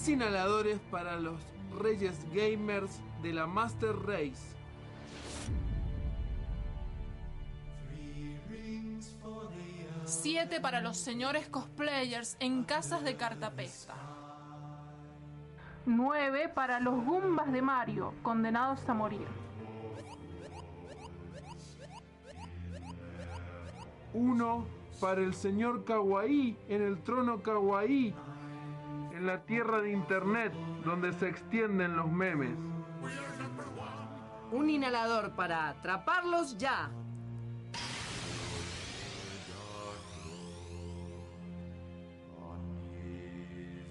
Tres inhaladores para los Reyes Gamers de la Master Race. Siete para los señores cosplayers en casas de cartapesta. Nueve para los Gumbas de Mario, condenados a morir. Uno para el señor Kawaii en el trono Kawaii. En la tierra de internet donde se extienden los memes. Un inhalador para atraparlos ya.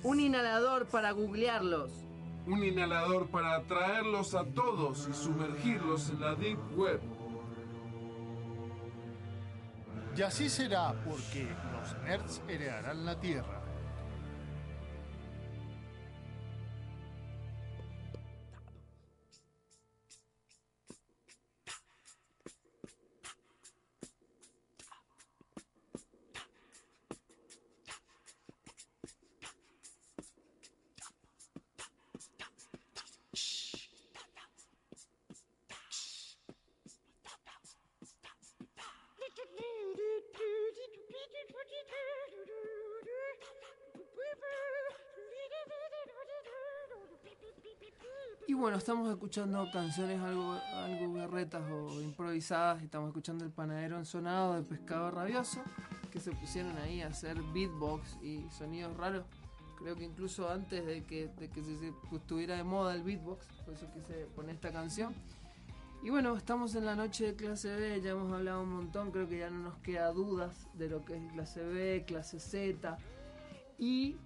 Un inhalador para googlearlos. Un inhalador para atraerlos a todos y sumergirlos en la Deep Web. Y así será porque los nerds heredarán la Tierra. Estamos escuchando canciones algo, algo berretas o improvisadas. y Estamos escuchando El Panadero Ensonado de Pescado Rabioso, que se pusieron ahí a hacer beatbox y sonidos raros. Creo que incluso antes de que, de que se, se estuviera de moda el beatbox, por eso quise poner esta canción. Y bueno, estamos en la noche de clase B, ya hemos hablado un montón, creo que ya no nos queda dudas de lo que es clase B, clase Z. Y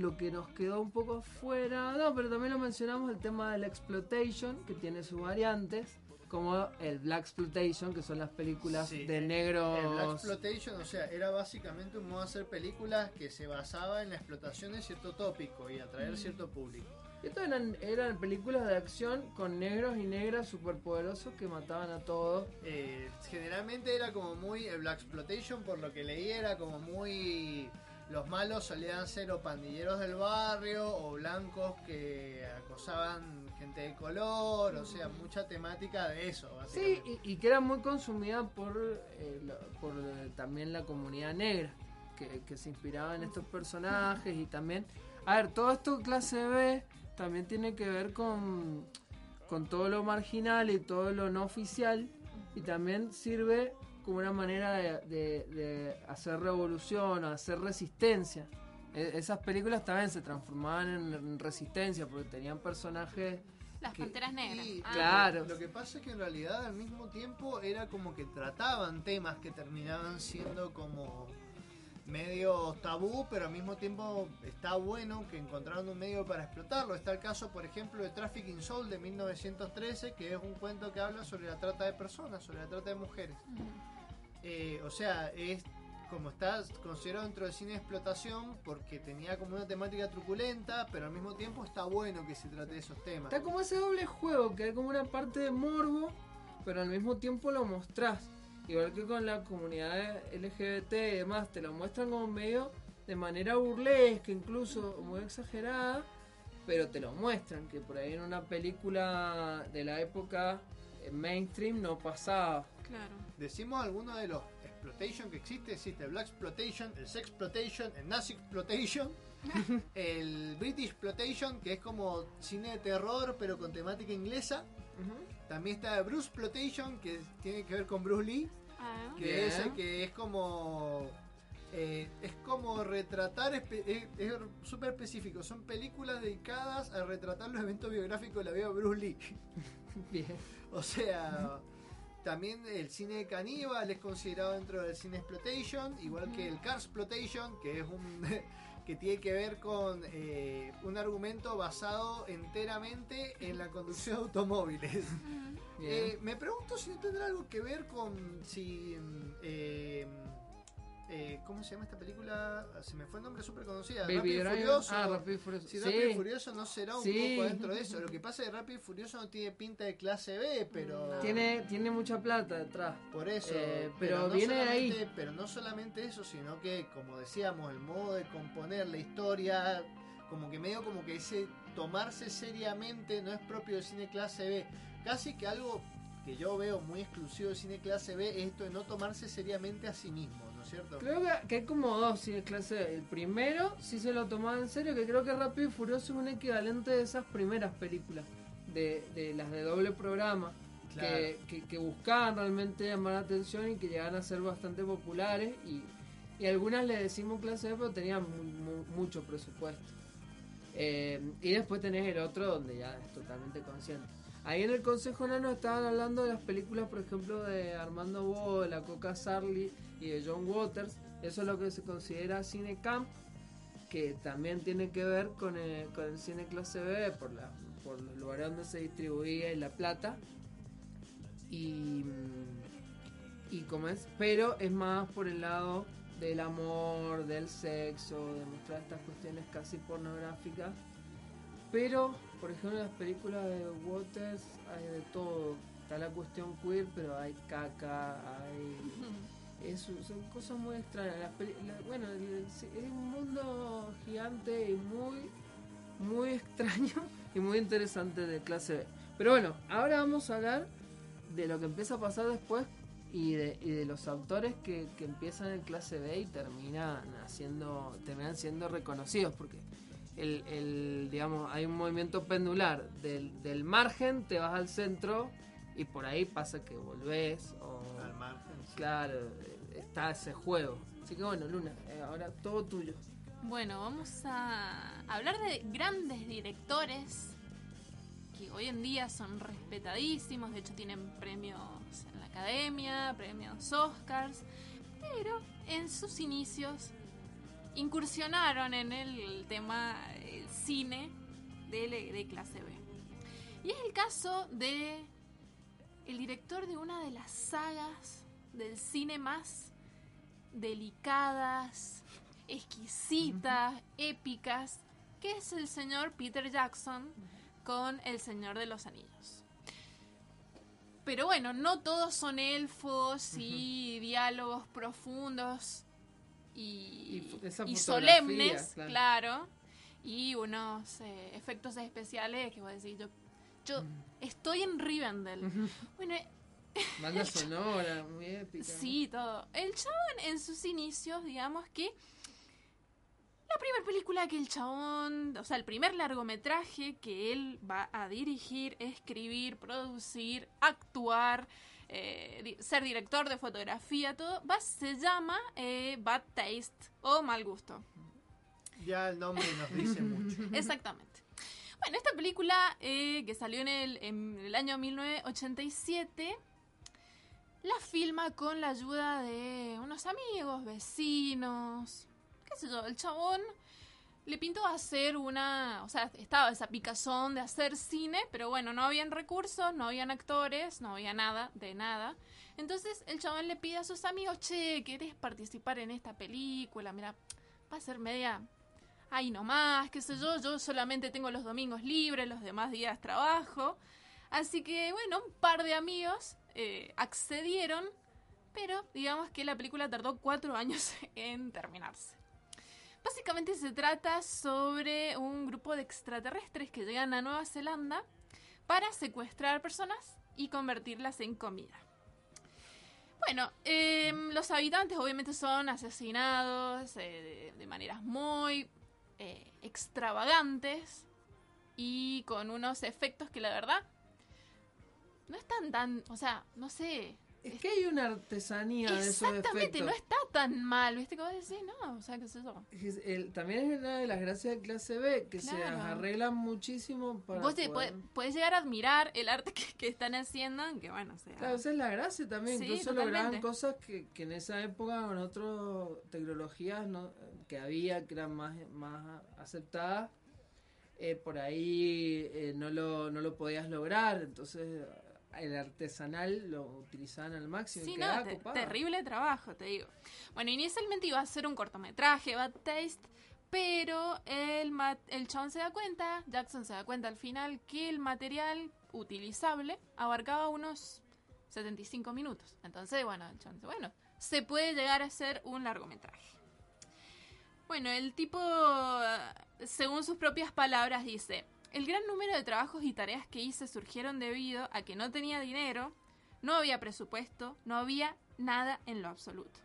lo que nos quedó un poco afuera, no, pero también lo mencionamos, el tema del exploitation, que tiene sus variantes, como el Black Exploitation, que son las películas Sí, de negros... El Black Exploitation, o sea, era básicamente un modo de hacer películas que se basaba en la explotación de cierto tópico y atraer Mm. cierto público. Esto eran, eran películas de acción con negros y negras superpoderosos que mataban a todos. Eh, generalmente era como muy. El Black Exploitation, por lo que leí, era como muy. Los malos solían ser o pandilleros del barrio o blancos que acosaban gente de color, o sea, mucha temática de eso, Sí, y, y que era muy consumida por, eh, la- por eh, también la comunidad negra, que, que se inspiraba en estos personajes y también... A ver, todo esto clase B también tiene que ver con, con todo lo marginal y todo lo no oficial y también sirve como una manera de, de- de hacer revolución o hacer resistencia. E- esas películas también se transformaban en, en resistencia porque tenían personajes... Las que- panteras negras. Y Ah. Claro. Lo que pasa es que en realidad al mismo tiempo era como que trataban temas que terminaban siendo como medio tabú, pero al mismo tiempo está bueno que encontraron un medio para explotarlo. Está el caso, por ejemplo, de Trafficking Soul de 1913, que es un cuento que habla sobre la trata de personas, sobre la trata de mujeres. Eh, o sea, es como está considerado dentro del cine de explotación porque tenía como una temática truculenta, pero al mismo tiempo está bueno que se trate de esos temas. Está como ese doble juego, que hay como una parte de morbo, pero al mismo tiempo lo mostrás. Igual que con la comunidad LGBT y demás, te lo muestran como medio de manera burlesca, incluso muy exagerada, pero te lo muestran, que por ahí en una película de la época eh, mainstream no pasaba. Claro. Decimos algunos de los exploitation que existe, existe el Black Exploitation, el Sex Exploitation, el Nazi Exploitation, el British Exploitation, que es como cine de terror pero con temática inglesa. También está Bruce Exploitation, que tiene que ver con Bruce Lee, Ah. que Bien. es el que es como eh, es como retratar es súper específico son películas dedicadas a retratar los eventos biográficos de la vida de Bruce Lee Bien. o sea también el cine de caníbal es considerado dentro del cine exploitation igual que el car exploitation que es un que tiene que ver con eh, un argumento basado enteramente en la conducción de automóviles eh, me pregunto si no tendrá algo que ver con si. mm, eh, eh, ¿Cómo se llama esta película? Se me fue el nombre súper conocida. Baby Rápido y. Furioso. Ah, Rápido y Furioso. Si Sí. Rápido y Furioso no será un Sí. poco dentro de eso. Lo que pasa es que Rápido y Furioso no tiene pinta de clase B, pero. Tiene, tiene mucha plata detrás. Por eso. Eh, pero no viene de ahí. solamente- Pero no solamente eso, sino que, como decíamos, el modo de componer la historia, como que medio como que ese tomarse seriamente no es propio del cine clase B. Casi que algo que yo veo muy exclusivo del cine clase B es esto de no tomarse seriamente a sí mismo, ¿no es cierto? Creo que, que hay como dos cine clase B. El primero sí se lo tomaba en serio, que creo que Rápido y Furioso es un equivalente de esas primeras películas, de, de las de doble programa, Claro. que, que, que buscaban realmente llamar la atención y que llegaban a ser bastante populares. Y, y algunas le decimos clase B, pero tenían mu- mu- mucho presupuesto. Eh, y después tenés el otro donde ya es totalmente consciente. Ahí en el Consejo Nano estaban hablando de las películas, por ejemplo, de Armando Bo, de la Coca Sarli y de John Waters. Eso es lo que se considera cine camp, que también tiene que ver con el, con el cine clase B por, la, por los lugares donde se distribuía y la plata. Y, y como es, pero es más por el lado del amor, del sexo, de mostrar estas cuestiones casi pornográficas. Pero, por ejemplo, en las películas de Waters hay de todo. Está la cuestión queer, pero hay caca, hay... es- son cosas muy extrañas. La- bueno, es un mundo gigante y muy, muy extraño y muy interesante de clase B. Pero bueno, ahora vamos a hablar de lo que empieza a pasar después y de, y de los autores que, que empiezan en clase B y terminan haciendo, terminan siendo reconocidos porque el, el, digamos hay un movimiento pendular del, del margen te vas al centro y por ahí pasa que volvés o Al margen, claro está ese juego. Así que bueno Luna eh, ahora todo tuyo. Bueno, vamos a hablar de grandes directores que hoy en día son respetadísimos, de hecho tienen premios en la academia, premios Oscars, pero en sus inicios incursionaron en el tema el cine de, de clase B. Y es el caso de el director de una de las sagas del cine más delicadas, exquisitas, épicas, que es el señor Peter Jackson con El Señor de los Anillos. Pero bueno, no todos son elfos y diálogos profundos y, solemnes, claro. claro. y unos eh, efectos especiales que voy a decir, yo, yo estoy en Rivendell. Bueno, banda sonora muy épica Sí, todo. El chabón en sus inicios, digamos que la primera película que el chabón, o sea, el primer largometraje que él va a dirigir, escribir, producir, actuar, eh, ser director de fotografía, todo, va, se llama eh, Bad Taste o Mal Gusto. Ya el nombre nos dice mucho. Exactamente. Bueno, esta película eh, que salió en el, en el año 1987 la filma con la ayuda de unos amigos, vecinos, qué sé yo, el chabón le pintó hacer una, o sea, estaba esa picazón de hacer cine, pero bueno, no habían recursos, no habían actores, no había nada, de nada. Entonces el chabón le pide a sus amigos, che, ¿querés participar en esta película? Mira, va a ser media ahí nomás, qué sé yo, yo solamente tengo los domingos libres, los demás días trabajo. Así que bueno, un par de amigos eh, accedieron, pero digamos que la película tardó cuatro años en terminarse. Básicamente se trata sobre un grupo de extraterrestres que llegan a Nueva Zelanda para secuestrar personas y convertirlas en comida. Bueno, em, los habitantes obviamente son asesinados eh, de, maneras muy eh, extravagantes y con unos efectos que la verdad no están tan, o sea, no sé. Es que hay una artesanía de esos Exactamente, no está tan mal, ¿viste? Como decís, no, o sea, qué sé yo. Es- el- también es una de las gracias de clase B, que se arreglan muchísimo para Vos te poder- puede- podés llegar a admirar el arte que, que están haciendo, que bueno, o sea. Claro, esa es la gracia también. Sí, Incluso totalmente. lograban cosas que, que en esa época con otras tecnologías no, que había, que eran más, más aceptadas, eh, por ahí eh, no, lo, no lo podías lograr. Entonces el artesanal lo utilizaban al máximo. Sí, no, te- terrible trabajo, te digo. Bueno, inicialmente iba a ser un cortometraje, Bad Taste, pero el, el chabón se da cuenta, Jackson se da cuenta al final, que el material utilizable abarcaba unos 75 minutos. Entonces, bueno, el chabón dice, bueno, se puede llegar a hacer un largometraje. Bueno, el tipo, según sus propias palabras, dice, el gran número de trabajos y tareas que hice surgieron debido a que no tenía dinero, no había presupuesto, no había nada en lo absoluto.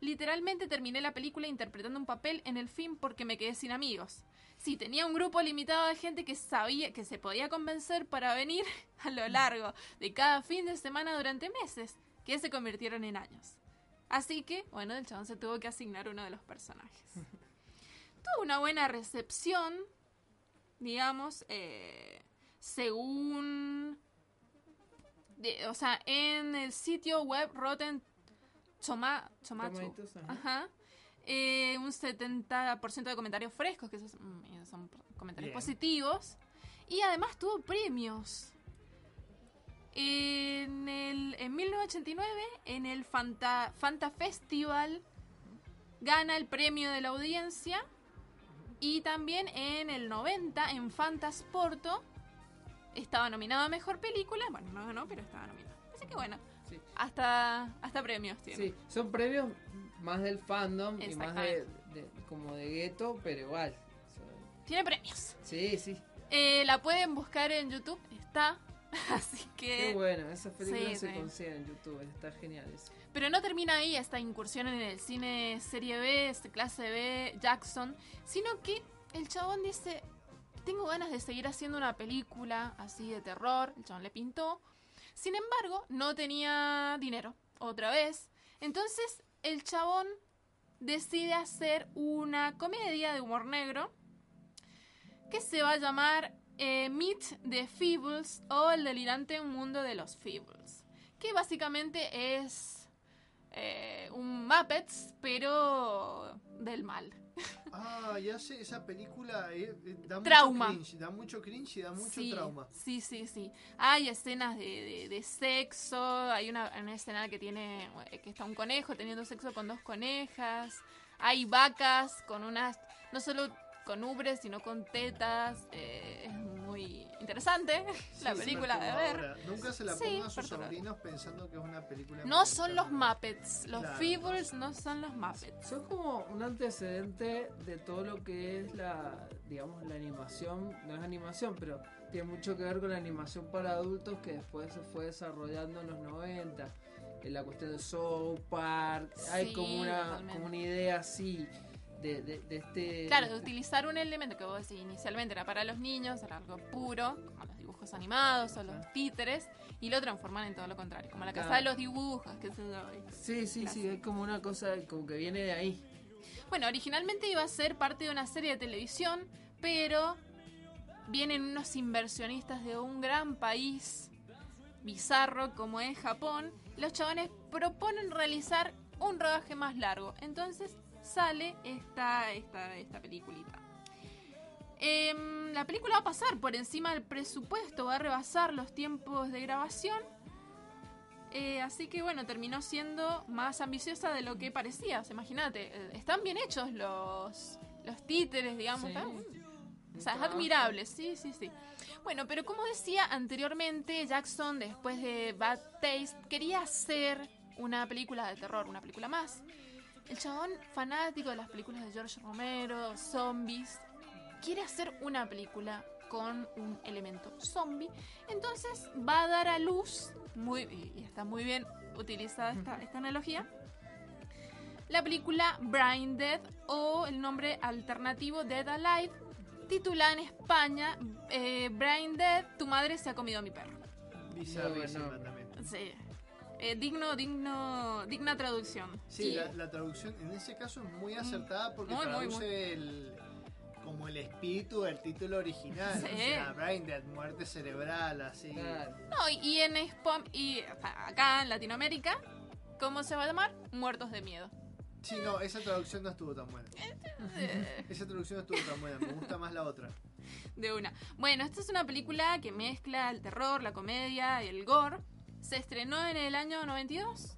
Literalmente terminé la película interpretando un papel en el film porque me quedé sin amigos. Sí, tenía un grupo limitado de gente que sabía que se podía convencer para venir a lo largo de cada fin de semana durante meses, que se convirtieron en años. Así que, bueno, el chabón se tuvo que asignar uno de los personajes. Tuvo una buena recepción, digamos, eh, según... de- o sea, en el sitio web Rotten Toma, Tomato, ajá. ajá, eh, un 70% de comentarios frescos, que esos mm, son comentarios Bien. positivos, y además tuvo premios. En, el, en 1989, en el Fanta, Fanta Festival, gana el premio de la audiencia. Y también en el 90, en Fantasporto, estaba nominado a Mejor Película. Bueno, no ganó, pero estaba nominado. Así que bueno, hasta, hasta premios tiene. Sí, son premios más del fandom y más de, como de gueto, pero igual. Tiene premios. sí, sí. Eh, la pueden buscar en YouTube, está. Así que... Qué bueno, esas películas Sí, se consiguen en YouTube, está genial eso. Pero no termina ahí esta incursión en el cine serie B, este clase B, Jackson, sino que el chabón dice, tengo ganas de seguir haciendo una película así de terror, el chabón le pintó, sin embargo, no tenía dinero, otra vez, entonces el chabón decide hacer una comedia de humor negro que se va a llamar eh, Meet the Feebles o El delirante mundo de los Feebles, que básicamente es eh, un Muppets, pero del mal. Ah, ya sé, esa película eh, eh, da Trauma. mucho cringe, da mucho cringe y da mucho sí, trauma. Sí, sí, sí. Hay escenas de, de- de sexo, hay una, una escena que tiene que está un conejo teniendo sexo con dos conejas, hay vacas con unas, no solo con ubres, sino con tetas, eh, es muy interesante la película de ver. Nunca se la Sí, ponga a sus sobrinos pensando que es una película. No son los Muppets, los Claro. Feebles no son los Muppets. Son como un antecedente de todo lo que es la, digamos, la animación, no es animación, pero tiene mucho que ver con la animación para adultos que después se fue desarrollando en los 90. En la cuestión de South Park, hay como una, totalmente. como una idea así de, de, de este... Claro, de utilizar un elemento que vos decís inicialmente era para los niños, era algo puro, como los dibujos animados o los títeres, y lo transforman en todo lo contrario, como la casa Claro. de los dibujos, yo. y- Sí, sí, sí, es como una cosa como que viene de ahí. Bueno, originalmente iba a ser parte de una serie de televisión, pero vienen unos inversionistas de un gran país bizarro como es Japón. Los chabones proponen realizar un rodaje más largo. Entonces sale esta, esta, esta peliculita. Em, la película va a pasar por encima del presupuesto, va a rebasar los tiempos de grabación. Eh, así que bueno, terminó siendo más ambiciosa de lo que parecía. Imagínate, eh, están bien hechos los, los títeres, digamos. Sí. o sea, es admirable, sí, sí, sí. Bueno, pero como decía anteriormente, Jackson, después de Bad Taste, quería hacer una película de terror, una película más. El chabón, fanático de las películas de George Romero, zombies, quiere hacer una película con un elemento zombie. Entonces va a dar a luz, muy, y está muy bien utilizada esta, esta analogía, la película Brain Dead o el nombre alternativo Dead Alive, titulada en España eh, Brain Dead, tu madre se ha comido a mi perro. Bizarrísima No, no. también. Sí. Eh, digno, digno, digna traducción. Sí, la, la traducción en ese caso es muy acertada porque Muy, muy, traduce muy. el como el espíritu del título original. Sí. O sea, Brain Dead, muerte cerebral, así. No, y- en Spam, y acá en Latinoamérica, ¿cómo se va a llamar? Muertos de miedo. Sí, no, esa traducción no estuvo tan buena. esa traducción no estuvo tan buena, me gusta más la otra. De una. Bueno, esta es una película que mezcla el terror, la comedia y el gore. Se estrenó en el año 92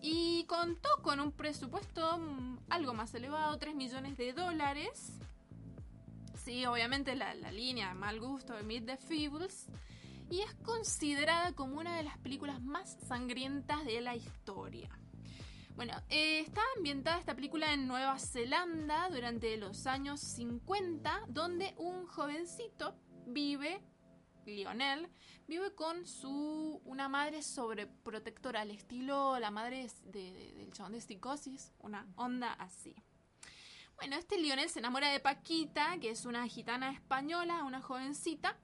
y contó con un presupuesto mm, algo más elevado, 3 millones de dólares. Sí, obviamente la, la línea Mal Gusto de Meet the Feebles. Y es considerada como una de las películas más sangrientas de la historia. Bueno, eh, está ambientada esta película en Nueva Zelanda durante los años 50, donde un jovencito vive, Lionel, vive con su una madre sobreprotectora, al estilo la madre de- de- del chabón de psicosis, una onda así. Bueno, este Lionel se enamora de Paquita, que es una gitana española, una jovencita,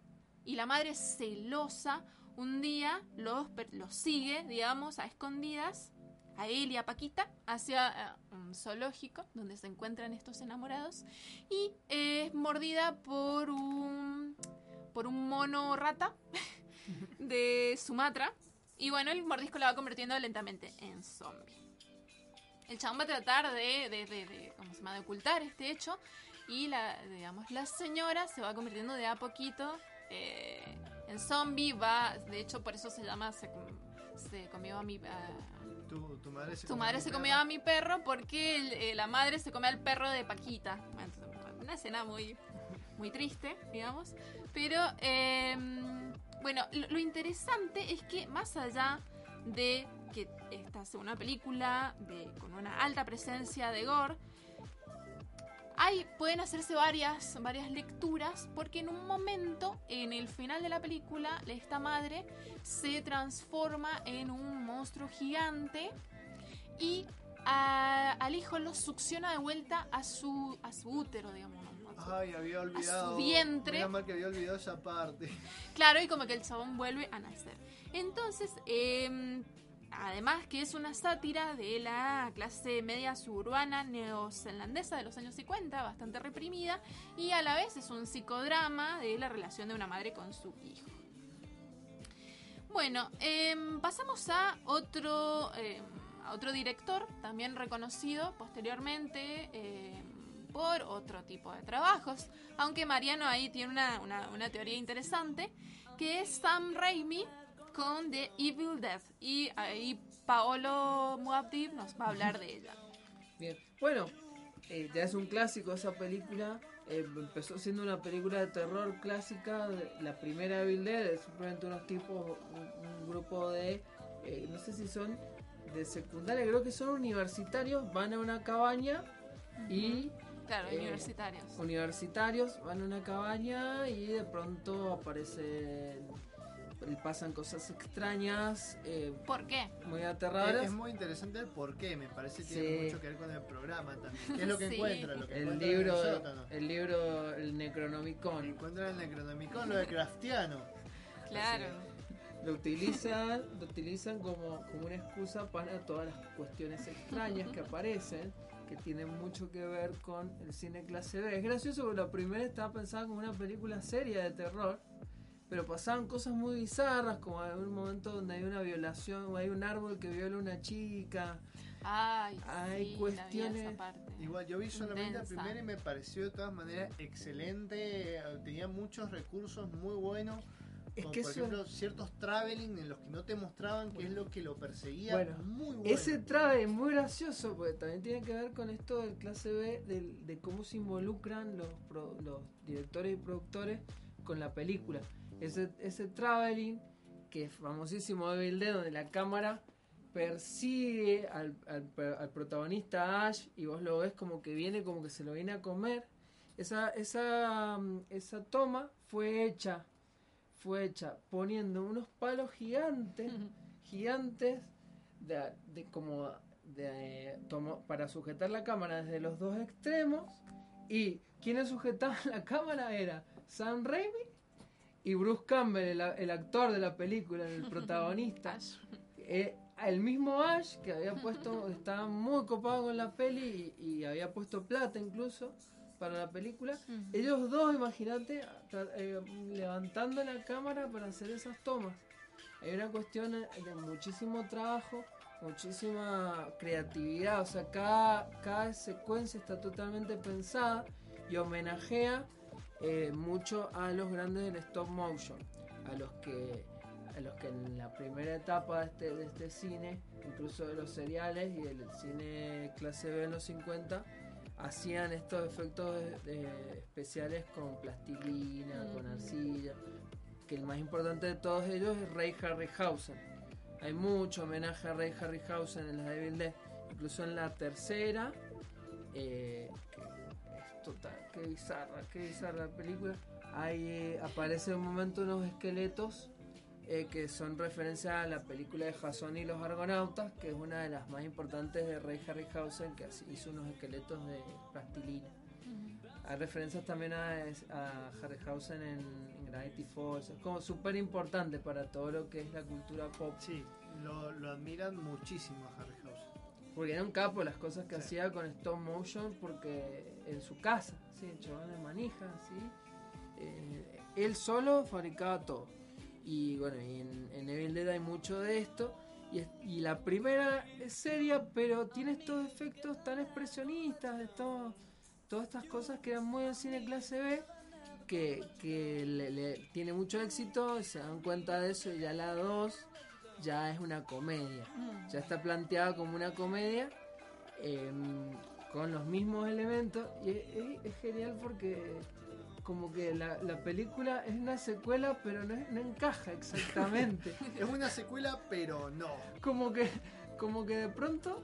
y la madre celosa un día los, los sigue, digamos, a escondidas, a él y a Paquita, hacia eh, un zoológico donde se encuentran estos enamorados, y es mordida por un, por un mono rata de Sumatra, y bueno, el mordisco la va convirtiendo lentamente en zombie. El chabón va a tratar de, de, de, de- ¿cómo se llama? de ocultar este hecho y la, digamos, la señora se va convirtiendo de a poquito eh, en zombie. Va, de hecho, por eso se llama se, se comió a mi a- Tu, tu madre se tu comió madre mi se comió a mi perro porque el- eh, la madre se come al perro de Paquita. Una escena muy, muy triste, digamos. Pero, eh, bueno, lo, interesante es que más allá de que esta sea una película de, con una alta presencia de gore, hay, pueden hacerse varias, varias lecturas porque en un momento, en el final de la película, esta madre se transforma en un monstruo gigante y a- al hijo lo succiona de vuelta a su, a su útero, digamos. A su- Ay, había olvidado. vientre. Menos mal que había olvidado esa parte. Claro, y como que el chabón vuelve a nacer. Entonces, eh, además que es una sátira de la clase media suburbana neozelandesa de los años 50, bastante reprimida, y a la vez es un psicodrama de la relación de una madre con su hijo. Bueno, em, pasamos a otro, em, a otro director, también reconocido posteriormente em, por otro tipo de trabajos, aunque Mariano ahí tiene una, una- una teoría interesante, que es Sam Raimi con The Evil Death, y ahí Paolo Muabdi nos va a hablar de ella. Bien. Bueno, eh, ya es un clásico esa película. eh, empezó siendo una película de terror clásica. La primera Evil Dead es simplemente unos tipos, un, un grupo de, eh, no sé si son de secundaria, creo que son universitarios, van a una cabaña y... Claro, eh, universitarios. Universitarios van a una cabaña y de pronto aparecen, pasan cosas extrañas. eh, ¿Por qué? Muy aterradoras. es muy interesante el por qué, me parece que tiene mucho que ver con el programa también. ¿Qué es lo que Sí. encuentra? Lo que el encuentra en libro, sótano. el libro, el Necronomicon. Encuentra el Necronomicon, lo de Craftiano. Claro. Lo utilizan, lo utilizan como, como una excusa para todas las cuestiones extrañas que aparecen, que tienen mucho que ver con el cine clase B. Es gracioso porque la primera estaba pensada como una película seria de terror, pero pasaban cosas muy bizarras, como hay un momento donde hay una violación, o hay un árbol que viola a una chica. Ay, Hay sí, cuestiones- esa parte. Igual yo vi solamente la primera y me pareció de todas maneras excelente. Tenía muchos recursos muy buenos. Es como que por eso- ejemplo ciertos traveling en los que no te mostraban qué es lo que lo perseguía. Bueno, muy bueno. Ese es muy gracioso porque también tiene que ver con esto del clase B, del- de cómo se involucran los, pro- los directores y productores con la película. Ese, ese traveling, que es famosísimo de Dead, donde la cámara persigue al, al al protagonista Ash y vos lo ves como que viene, como que se lo viene a comer. Esa, esa, mm, esa toma fue hecha, fue hecha poniendo unos palos gigantes, gigantes, de, de como de, tomo- para sujetar la cámara desde los dos extremos. Y quienes sujetaban la cámara era Sam Raimi y Bruce Campbell, el, actor de la película, el protagonista. Eh, el mismo Ash, que había puesto, estaba muy copado con la peli y, y había puesto plata incluso para la película. Ellos dos, imagínate, eh, levantando la cámara para hacer esas tomas. Hay una cuestión eh, de muchísimo trabajo, muchísima creatividad. O sea, cada, cada secuencia está totalmente pensada y homenajea eh, mucho a los grandes del stop motion, a los que a los que en la primera etapa de este, de este cine, incluso de los seriales y del cine clase B en los 50, hacían estos efectos de- especiales con plastilina, con arcilla, que el más importante de todos ellos es Ray Harryhausen. Hay mucho homenaje a Ray Harryhausen en la Devil Dead, incluso en la tercera, eh, que es total, qué bizarra, qué bizarra la película. Ahí eh, aparece un momento unos esqueletos eh, que son referencia a la película de Jason y los Argonautas, que es una de las más importantes de Ray Harryhausen, que hizo unos esqueletos de plastilina. Hay referencias también a, a Harryhausen en, en Gravity Falls. Es como súper importante para todo lo que es la cultura pop. Sí, lo, lo admiran muchísimo a Harryhausen. Porque era un capo las cosas que hacía con stop motion, porque en su casa, sí, el chabón de manija, sí. Eh, él solo fabricaba todo. Y bueno, y en, en Evil Dead hay mucho de esto. Y, es- y la primera es seria, pero tiene estos efectos tan expresionistas, de todo- todas estas cosas que eran muy del cine clase B, que, que le, le- tiene mucho éxito, se dan cuenta de eso y ya la 2 ya es una comedia. Mm. Ya está planteada como una comedia em, con los mismos elementos y es, es- es genial porque como que la, la película es una secuela pero no, es- no encaja exactamente. Es una secuela, pero no. como que como que de pronto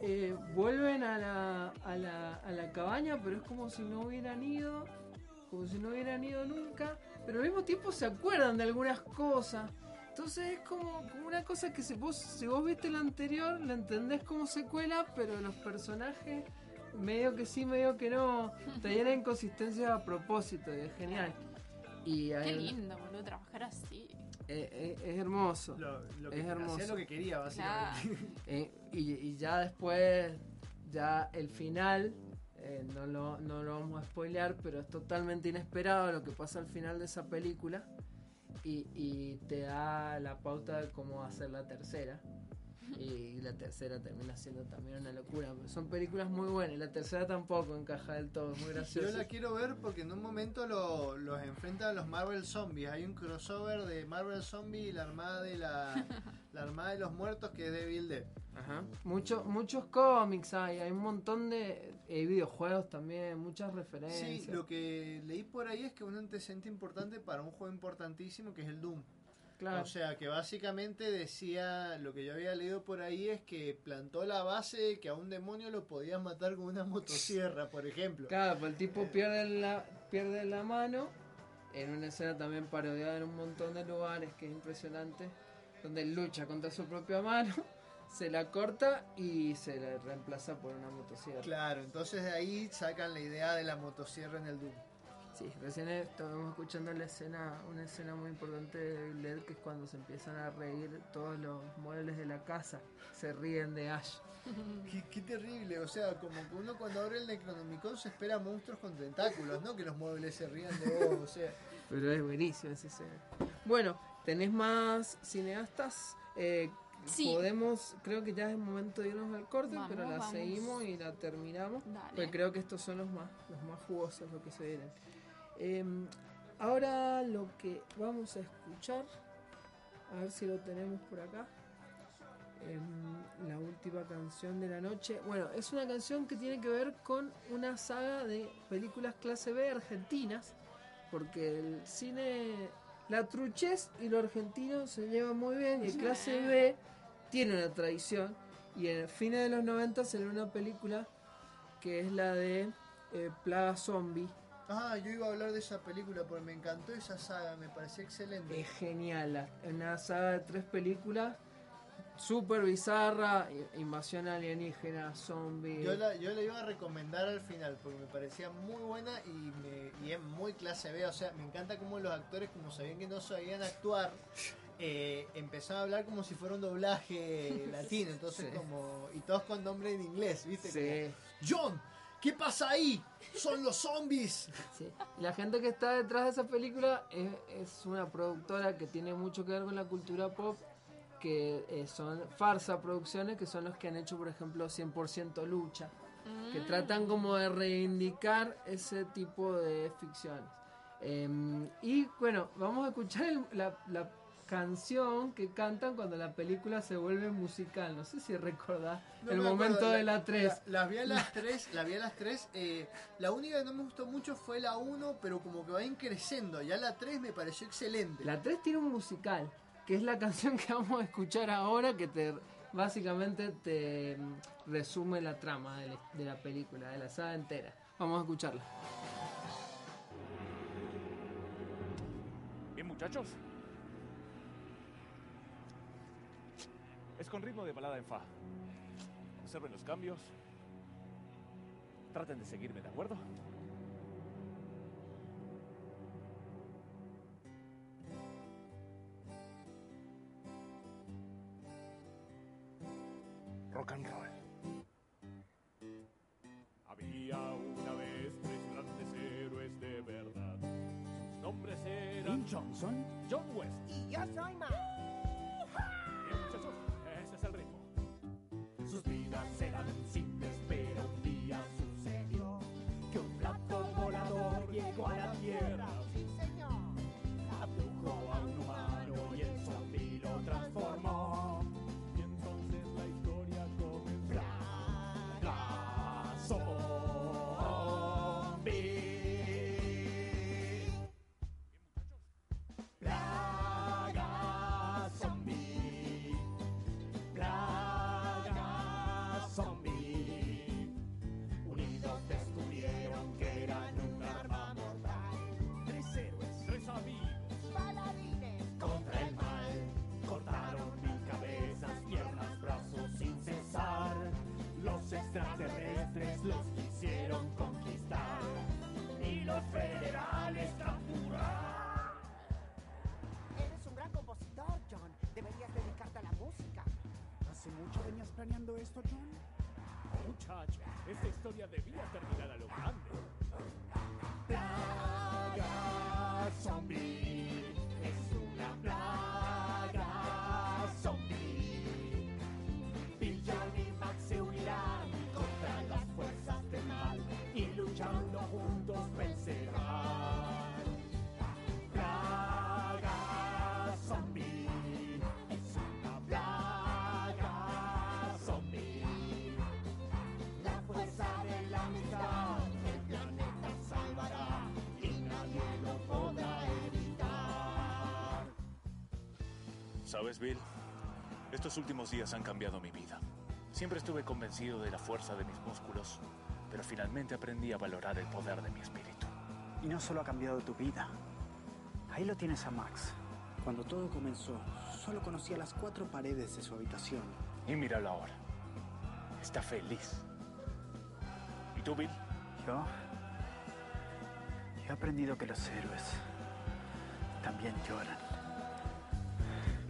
eh, vuelven a la, a, la, a la cabaña pero es como si no hubieran ido como si no hubieran ido nunca pero al mismo tiempo se acuerdan de algunas cosas entonces es como, como una cosa que si vos, si vos viste la anterior la entendés como secuela pero los personajes medio que sí medio que no te llenan inconsistencias a propósito y es genial y Qué hay- lindo, boludo, trabajar así. eh, eh, es hermoso lo que- es hermoso hacía lo que quería, básicamente. Eh, y, y ya después, ya el final, eh, no, lo, no lo vamos a spoilear, pero es totalmente inesperado lo que pasa al final de esa película. Y, y te da la pauta de cómo ser la tercera. Y la tercera termina siendo también una locura. pero son películas muy buenas. Y la tercera tampoco encaja del todo, es muy Yo graciosa. la quiero ver porque en un momento lo- los enfrentan a los Marvel Zombies. Hay un crossover de Marvel Zombie y la armada de la, la armada de los muertos que es Devil Dead. Ajá. Mucho, muchos cómics hay, hay un montón de eh, videojuegos también, muchas referencias. Sí, lo que leí por ahí es que un antecedente importante para un juego importantísimo que es el Doom. Claro. O sea, que básicamente decía, lo que yo había leído por ahí es que plantó la base de que a un demonio lo podías matar con una motosierra, por ejemplo. Claro, pues el tipo pierde la, pierde la mano en una escena también parodiada en un montón de lugares que es impresionante, donde lucha contra su propia mano, se la corta y se la reemplaza por una motosierra. Claro, entonces de ahí sacan la idea de la motosierra en el Doom. Sí, recién estábamos escuchando la escena, una escena muy importante de Dead, que es cuando se empiezan a reír todos los muebles de la casa, se ríen de Ash. Qué, qué terrible, o sea, como que uno cuando abre el Necronomicon se espera monstruos con tentáculos, ¿no? Que los muebles se rían de vos, o sea. Pero es buenísimo esa escena. Bueno, tenés más cineastas. Eh, Sí. Podemos, creo que ya es el momento de irnos al corte, Vamos, pero la vamos. seguimos y la terminamos. Dale. Porque creo que estos son los más, los más jugosos, los que se vienen. Eh, ahora lo que vamos a escuchar, a ver si lo tenemos por acá. Em, la última canción de la noche. Bueno, es una canción que tiene que ver con una saga de películas clase B argentinas, porque el cine, la truchez y lo argentino se llevan muy bien, y el clase B tiene una tradición. Y en fines de los 90 salió una película que es la de eh, Plaga Zombie. Ah, yo iba a hablar de esa película porque me encantó esa saga, me pareció excelente. Es genial, la- una saga de tres películas, súper bizarra, invasión alienígena, zombie. Yo la, yo la iba a recomendar al final porque me parecía muy buena y, me, y es muy clase B. O sea, me encanta cómo los actores, como sabían que no sabían actuar, eh, empezaron a hablar como si fuera un doblaje latino. Entonces, Sí. como. Y todos con nombre en inglés, ¿viste? Sí. Como, John, ¿qué pasa ahí? Son los zombies. Sí. La gente que está detrás de esa película es, es una productora que tiene mucho que ver con la cultura pop, que eh, son Farsa Producciones, que son los que han hecho, por ejemplo, 100% Lucha, que Mm. tratan como de reivindicar ese tipo de ficciones. Em, y bueno, vamos a escuchar el- la, la canción que cantan cuando la película se vuelve musical. No sé si recordás No el me momento acuerdo, de la 3. La, las vi a las 3, la vi a las 3. eh, la única que no me gustó mucho fue la 1, pero como que va creciendo. Ya la 3 me pareció excelente. La 3 tiene un musical, que es la canción que vamos a escuchar ahora, que te básicamente te mm, resume la trama de la, de la película, de la saga entera. Vamos a escucharla. Bien, muchachos. Es con ritmo de balada en fa. Observen los cambios. Traten de seguirme, ¿de acuerdo? Rock and roll. Había una vez tres grandes héroes de verdad. Sus nombres eran... Lynn Johnson. John West. Y yo soy Ma. ¿Sabes, Bill? Estos últimos días han cambiado mi vida. Siempre estuve convencido de la fuerza de mis músculos, pero finalmente aprendí a valorar el poder de mi espíritu. Y no solo ha cambiado tu vida. Ahí lo tienes a Max. Cuando todo comenzó, solo conocía las cuatro paredes de su habitación. Y míralo ahora. Está feliz. ¿Y tú, Bill? Yo. Yo he aprendido que los héroes también lloran.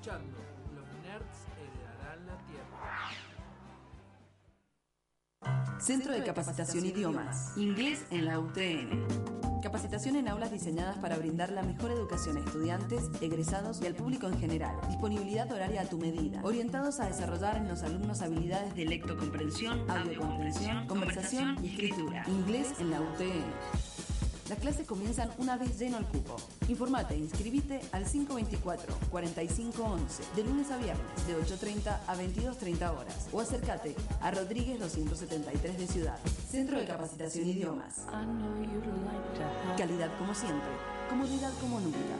escuchando Los Nerds heredarán la Tierra. Centro de Capacitación Idiomas. Inglés en la UTN. Capacitación en aulas diseñadas para brindar la mejor educación a estudiantes, egresados y al público en general. Disponibilidad horaria a tu medida. Orientados a desarrollar en los alumnos habilidades de lectocomprensión, audiocomprensión, conversación y escritura. Inglés en la UTN. Las clases comienzan una vez lleno el cupo. Informate e inscribite al 524-4511 de lunes a viernes de 8.30 a 22.30 horas o acércate a Rodríguez 273 de Ciudad. Centro de Capacitación Idiomas. Calidad como siempre, comodidad como nunca.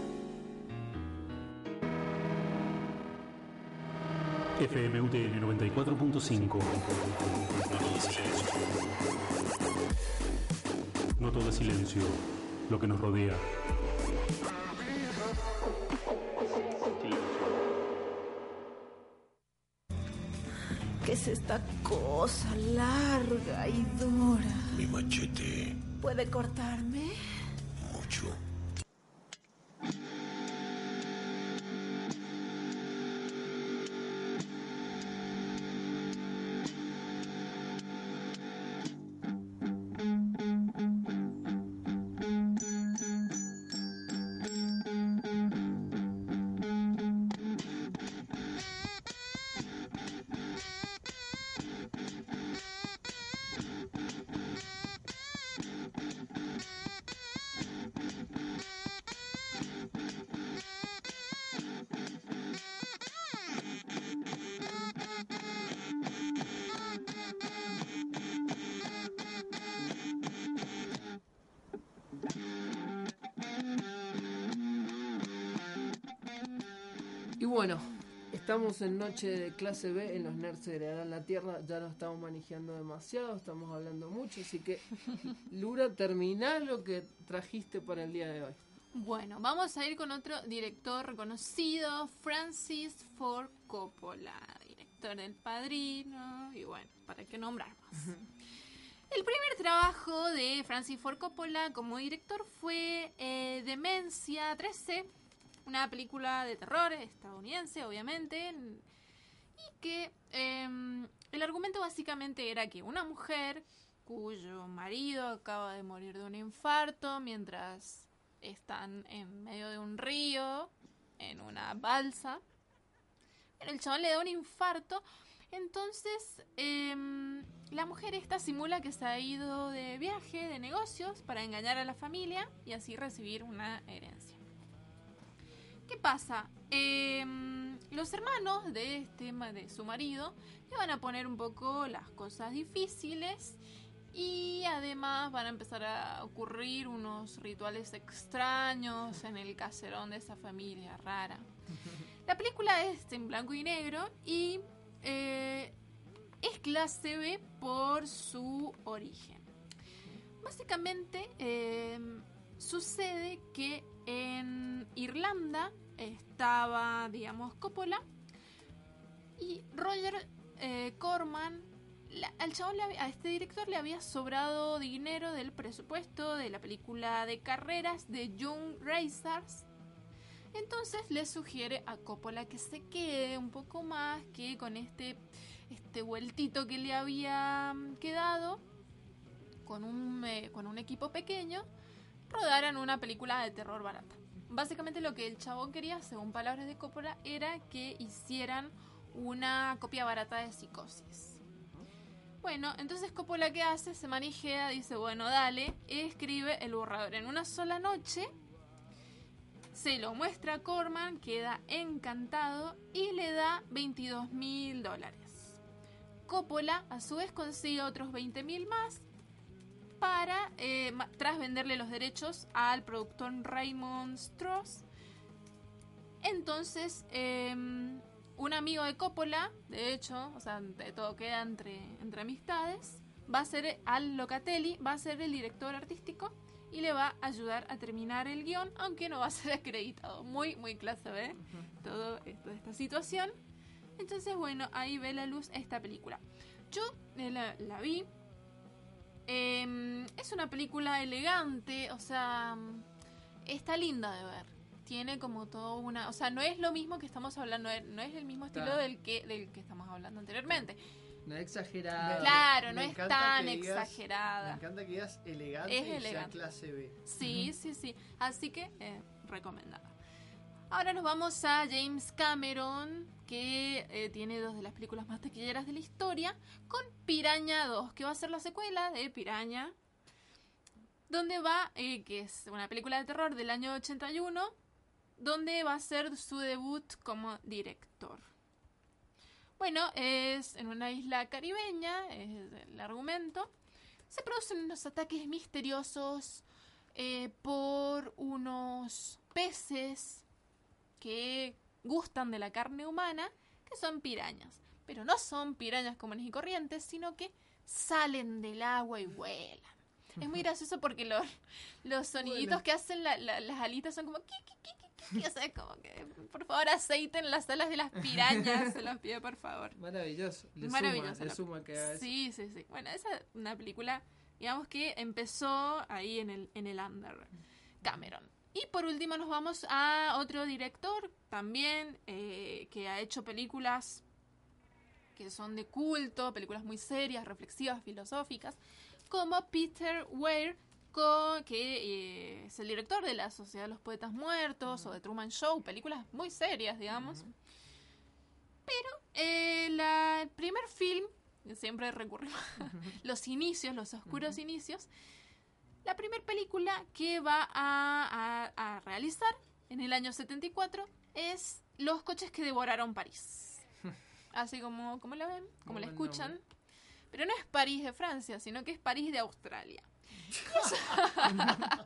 FMUTN 94.5. No todo es silencio, lo que nos rodea. ¿Qué es esta cosa larga y dura? Mi machete. ¿Puede cortarme? Mucho. Estamos en noche de clase B en los Nerds heredarán la Tierra. Ya no estamos manejando demasiado, estamos hablando mucho. Así que, Lura, termina lo que trajiste para el día de hoy. Bueno, vamos a ir con otro director reconocido, Francis Ford Coppola, director del Padrino, y bueno, para qué nombrar más. El primer trabajo de Francis Ford Coppola como director fue eh, Demencia 13, una película de terror estadounidense, obviamente, y que em, el argumento básicamente era que una mujer cuyo marido acaba de morir de un infarto mientras están en medio de un río, en una balsa. El chabón le da un infarto. Entonces, em, la mujer esta simula que se ha ido de viaje, de negocios, para engañar a la familia y así recibir una herencia. ¿Qué pasa? Em, los hermanos de este de su marido le van a poner un poco las cosas difíciles y además van a empezar a ocurrir unos rituales extraños en el caserón de esa familia rara. La película es en blanco y negro y eh, es clase B por su origen. Básicamente eh, sucede que en Irlanda estaba, digamos, Coppola y Roger eh, Corman, al chabón le a este director le había sobrado dinero del presupuesto de la película de carreras de Young Racers. Entonces le sugiere a Coppola que se quede un poco más, que con este, este vueltito que le había mm, quedado, con un, eh, con un equipo pequeño, rodaran una película de terror barata. Básicamente lo que el chabón quería, según palabras de Coppola, era que hicieran una copia barata de Psicosis. Bueno, entonces Coppola ¿qué hace? Se manijea, dice, bueno, dale, escribe el borrador en una sola noche, se lo muestra a Corman, queda encantado y le da 22 mil dólares. Coppola a su vez consigue otros 20 mil más para, eh, tras venderle los derechos al productor Raymond Strauss. Entonces, em, un amigo de Coppola, de hecho, o sea, de todo queda entre, entre amistades, va a ser al Locatelli, va a ser el director artístico y le va a ayudar a terminar el guion, aunque no va a ser acreditado. Muy, muy clase B, todo esto, esta situación. Entonces, bueno, ahí ve la luz esta película. Yo eh, la, la vi. Em, es una película elegante, o sea, está linda de ver. tiene como todo una, o sea, no es lo mismo que estamos hablando, no es- el mismo estilo Claro. del que del que estamos hablando anteriormente. No es exagerado. Claro, Me no es tan digas- exagerada. Me encanta que digas elegante Es y sea elegante. clase B. Sí, sí, sí. Así que eh, recomendada. Ahora nos vamos a James Cameron, que eh, tiene dos de las películas más taquilleras de la historia, con Piraña 2, que va a ser la secuela de Piraña, donde va, eh, que es una película de terror del año 81, donde va a ser su debut como director. Bueno, es en una isla caribeña, es el argumento. Se producen unos ataques misteriosos eh, por unos peces que gustan de la carne humana, que son pirañas. Pero no son pirañas comunes y corrientes, sino que salen del agua y vuelan. Es muy gracioso porque los, los soniditos Vuelan. que hacen la- la- las alitas son como... ki, ki, ki, O sea, como que, por favor, aceiten las alas de las pirañas, se los pido, por favor. Maravilloso. Le Es suma, le suma que eso. Sí, sí, sí. Bueno, esa es una película, digamos que empezó ahí en el, en el under. Cameron. Y por último nos vamos a otro director también eh, que ha hecho películas que son de culto, películas muy serias, reflexivas, filosóficas, como Peter Weir, que eh, es el director de La Sociedad de los Poetas Muertos o de Truman Show, películas muy serias, digamos. Pero eh, la- el primer film, siempre recurrimos a los inicios, los oscuros inicios, la primera película que va a, a- a realizar en el año 74 es Los coches que devoraron París. Así como, como la ven, como Muy la escuchan. nombre. Pero no es París de Francia, sino que es París de Australia.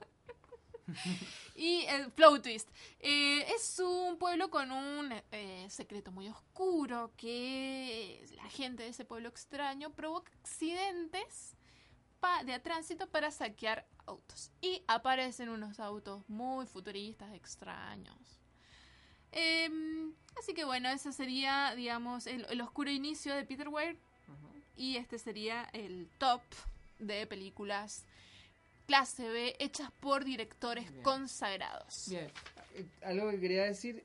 Y el Flow Twist. eh, es un pueblo con un eh, secreto muy oscuro que la gente de ese pueblo extraño provoca accidentes de tránsito para saquear autos. Y aparecen unos autos muy futuristas, extraños. Em, así que bueno, ese sería, digamos, el, el oscuro inicio de Peter Weir. Y este sería el top de películas clase B hechas por directores Bien. consagrados. Bien, eh, algo que quería decir.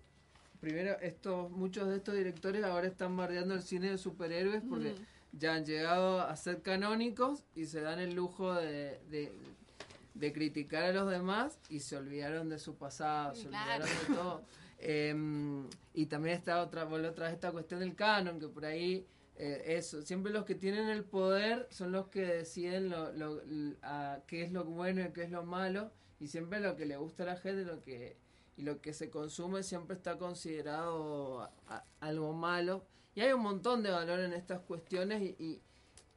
Primero, estos, muchos de estos directores ahora están bardeando el cine de superhéroes porque Mm. Ya han llegado a ser canónicos y se dan el lujo de, de, de criticar a los demás y se olvidaron de su pasado, se Claro. olvidaron de todo. Em, y también está otra, vuelve otra vez esta cuestión del canon, que por ahí eh, eso, siempre los que tienen el poder son los que deciden lo, lo- a qué es lo bueno y qué es lo malo, y siempre lo que le gusta a la gente lo que, y lo que se consume siempre está considerado a- a- algo malo. Y hay un montón de valor en estas cuestiones y,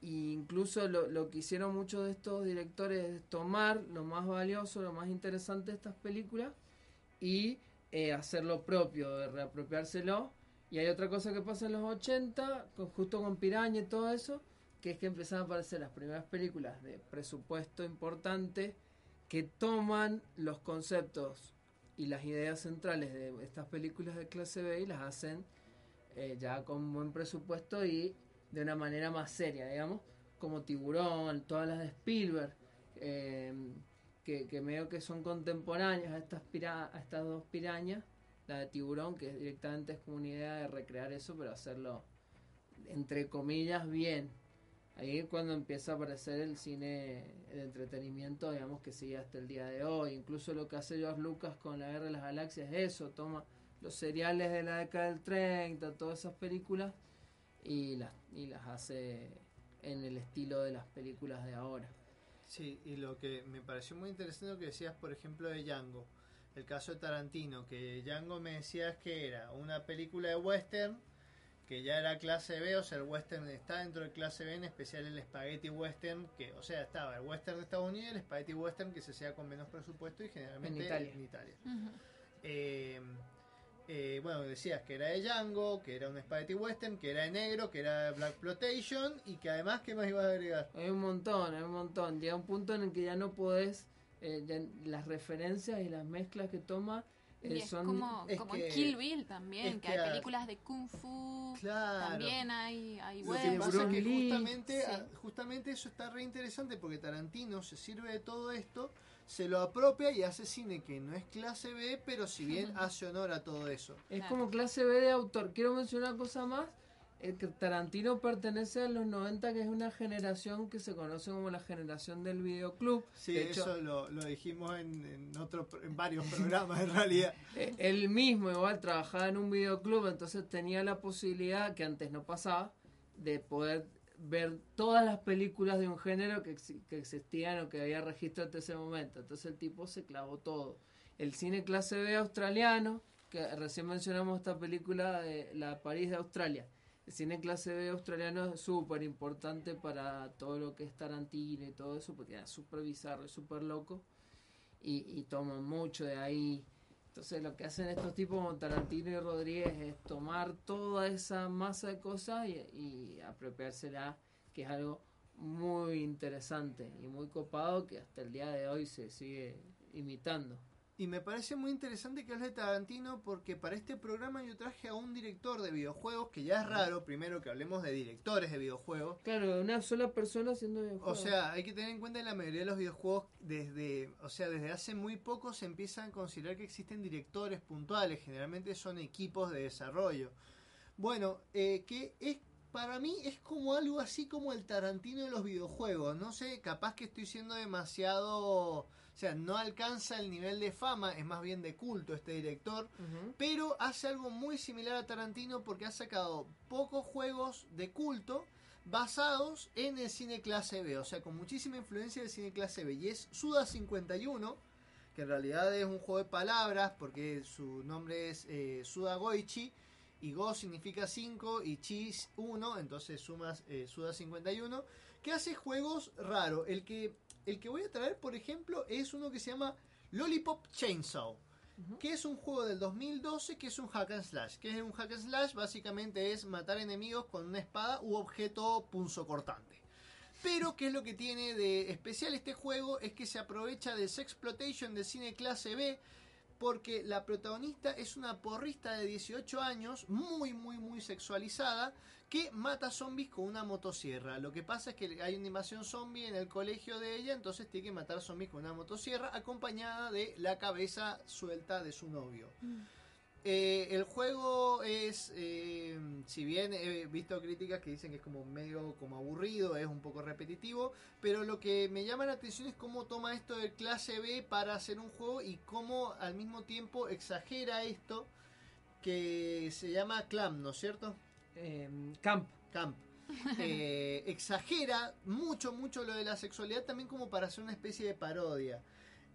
incluso lo, que hicieron muchos de estos directores es tomar lo más valioso, lo más interesante de estas películas y eh, hacer lo propio, de reapropiárselo. Y hay otra cosa que pasa en los 80, con- justo con Piraña y todo eso, que es que empiezan a aparecer las primeras películas de presupuesto importante que toman los conceptos y las ideas centrales de estas películas de clase B y las hacen eh, ya con buen presupuesto y de una manera más seria, digamos, como Tiburón, todas las de Spielberg, eh, que, que medio que son contemporáneas a estas, pira- a estas dos pirañas, la de Tiburón, que directamente es como una idea de recrear eso, pero hacerlo, entre comillas, bien. Ahí es cuando empieza a aparecer el cine de entretenimiento, digamos, que sigue hasta el día de hoy. Incluso lo que hace George Lucas con La Guerra de las Galaxias es eso, toma los seriales de la década del 30, todas esas películas, y las, y las hace en el estilo de las películas de ahora. Sí, y lo que me pareció muy interesante lo que decías, por ejemplo, de Django. El caso de Tarantino, que Django me decías que era una película de western, que ya era clase B, o sea, el western está dentro de clase B, en especial el spaghetti western, que, o sea, estaba el western de Estados Unidos y el spaghetti western que se hacía con menos presupuesto y generalmente En Italia. en Italia. Eh, eh, bueno, decías que era de Django, que era un spaghetti western, que era de negro, que era de Black Plotation y que además, ¿qué más ibas a agregar? Hay un montón, hay un montón. Llega un punto en el que ya no podés, eh, ya las referencias y las mezclas que toma eh, Y es son... como, es como que- en Kill Bill también, es que, que hay películas de Kung Fu, Claro. también hay, hay Lo que pasa es que justamente, Sí. justamente eso está re interesante porque Tarantino se sirve de todo esto se lo apropia y hace cine que no es clase B, pero si bien hace honor a todo eso. Es como clase B de autor. Quiero mencionar una cosa más. eh, que Tarantino pertenece a los 90, que es una generación que se conoce como la generación del videoclub. Sí, De hecho, eso lo, lo dijimos en, en, otro, en varios programas en realidad. eh, él mismo igual trabajaba en un videoclub, entonces tenía la posibilidad, que antes no pasaba, de poder ver todas las películas de un género que, que existían o que había registro hasta ese momento. Entonces el tipo se clavó todo. El cine clase B australiano, que recién mencionamos esta película de La París de Australia. El cine clase B australiano es súper importante para todo lo que es Tarantino y todo eso, porque era súper bizarro y súper loco. Y, y toman mucho de ahí. Entonces lo que hacen estos tipos como Tarantino y Rodríguez es tomar toda esa masa de cosas y, y apropiársela, que es algo muy interesante y muy copado que hasta el día de hoy se sigue imitando. Y me parece muy interesante que hables de Tarantino porque para este programa yo traje a un director de videojuegos, que ya es raro, primero que hablemos de directores de videojuegos. Claro, una sola persona haciendo O videojuegos. sea, hay que tener en cuenta que la mayoría de los videojuegos desde, o sea, desde hace muy poco se empiezan a considerar que existen directores puntuales, generalmente son equipos de desarrollo. Bueno, eh, que es para mí es como algo así como el Tarantino de los videojuegos. No sé, capaz que estoy siendo demasiado, o sea, no alcanza el nivel de fama, es más bien de culto este director, pero hace algo muy similar a Tarantino porque ha sacado pocos juegos de culto basados en el cine clase B, o sea, con muchísima influencia del cine clase B. Y es Suda 51, que en realidad es un juego de palabras porque su nombre es eh, Suda Goichi, y Go significa 5 y Chi 1, entonces sumas eh, Suda 51, que hace juegos raros. El que, el que voy a traer, por ejemplo, es uno que se llama Lollipop Chainsaw que es un juego del 2012 que es un hack and slash. Que es un hack and slash básicamente es matar enemigos con una espada u objeto punzocortante. Pero ¿qué es lo que tiene de especial este juego? Es que se aprovecha del sexploitation del cine clase B porque la protagonista es una porrista de 18 años, muy, muy, muy sexualizada, que mata zombies con una motosierra. Lo que pasa es que hay una invasión zombie en el colegio de ella, entonces tiene que matar zombies con una motosierra, acompañada de la cabeza suelta de su novio. Eh, el juego es, eh, si bien he visto críticas que dicen que es como medio como aburrido, es un poco repetitivo, pero lo que me llama la atención es cómo toma esto de clase B para hacer un juego y cómo al mismo tiempo exagera esto que se llama Clam, ¿no es cierto? Camp. Camp. Eh, exagera mucho, mucho lo de la sexualidad también como para hacer una especie de parodia.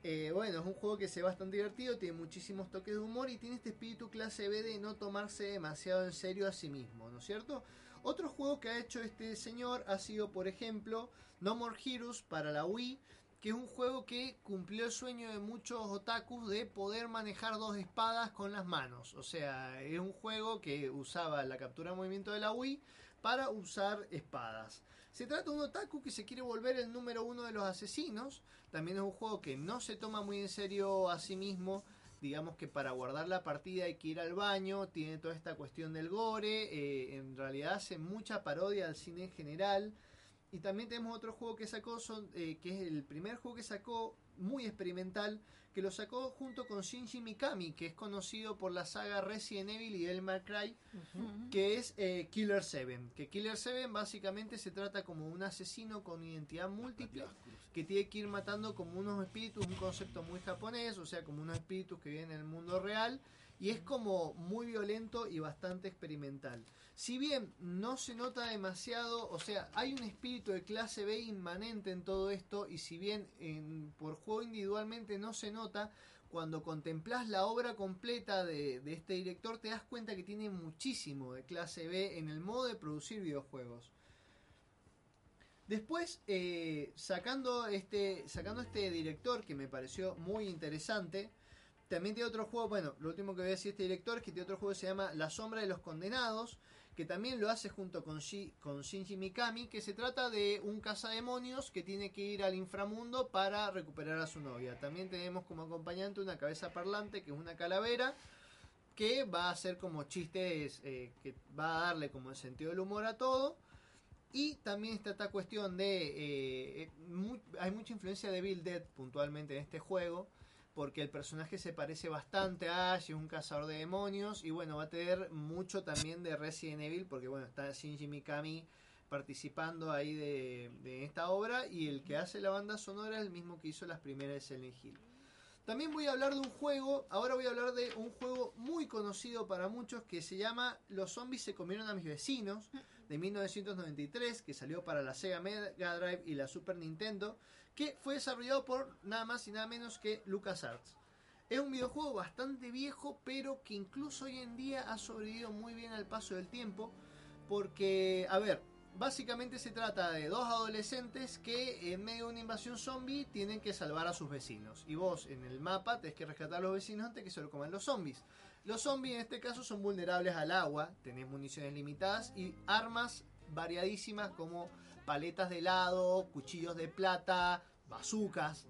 Eh, bueno, es un juego que se ve bastante divertido, tiene muchísimos toques de humor y tiene este espíritu clase B de no tomarse demasiado en serio a sí mismo, ¿no es cierto? Otro juego que ha hecho este señor ha sido, por ejemplo, No More Heroes para la Wii, que es un juego que cumplió el sueño de muchos otakus de poder manejar dos espadas con las manos. O sea, es un juego que usaba la captura de movimiento de la Wii para usar espadas. Se trata de un otaku que se quiere volver el número uno de los asesinos. También es un juego que no se toma muy en serio a sí mismo. Digamos que para guardar la partida hay que ir al baño. Tiene toda esta cuestión del gore. eh, en realidad hace mucha parodia al cine en general. Y también tenemos otro juego que sacó, son, eh, que es el primer juego que sacó, muy experimental, que lo sacó junto con Shinji Mikami, que es conocido por la saga Resident Evil y May Cry, que es eh, Killer 7. Que Killer 7 básicamente se trata como un asesino con identidad múltiple que tiene que ir matando como unos espíritus, un concepto muy japonés, o sea, como unos espíritus que viven en el mundo real, y es como muy violento y bastante experimental. Si bien no se nota demasiado, o sea, hay un espíritu de clase B inmanente en todo esto, y si bien en- por juego individualmente no se nota, cuando contemplas la obra completa de, de este director te das cuenta que tiene muchísimo de clase B en el modo de producir videojuegos. Después, eh, sacando, este, sacando este director que me pareció muy interesante, también tiene otro juego, bueno, lo último que voy a decir de este director es que tiene otro juego que se llama La Sombra de los Condenados, que también lo hace junto con, con Shinji Mikami, que se trata de un cazademonios que tiene que ir al inframundo para recuperar a su novia. También tenemos como acompañante una cabeza parlante, que es una calavera, que va a hacer como chistes, eh, que va a darle como el sentido del humor a todo. Y también está esta cuestión de... eh, eh, hay mucha influencia de Bill Dead puntualmente en este juego, porque el personaje se parece bastante a Ash, es un cazador de demonios, y bueno, va a tener mucho también de Resident Evil, porque bueno, está Shinji Mikami participando ahí de, esta obra, y el que hace la banda sonora es el mismo que hizo las primeras de Silent Hill. También voy a hablar de un juego, ahora voy a hablar de un juego muy conocido para muchos que se llama Los zombies se comieron a mis vecinos, de 1993, que salió para la Sega Mega Drive y la Super Nintendo, que fue desarrollado por nada más y nada menos que LucasArts. Es un videojuego bastante viejo, pero que incluso hoy en día ha sobrevivido muy bien al paso del tiempo, porque, a ver, básicamente se trata de dos adolescentes que en medio de una invasión zombie tienen que salvar a sus vecinos. Y vos en el mapa tenés que rescatar a los vecinos antes que se lo coman los zombies. Los zombies en este caso son vulnerables al agua, tenés municiones limitadas y armas variadísimas como paletas de helado, cuchillos de plata, bazucas.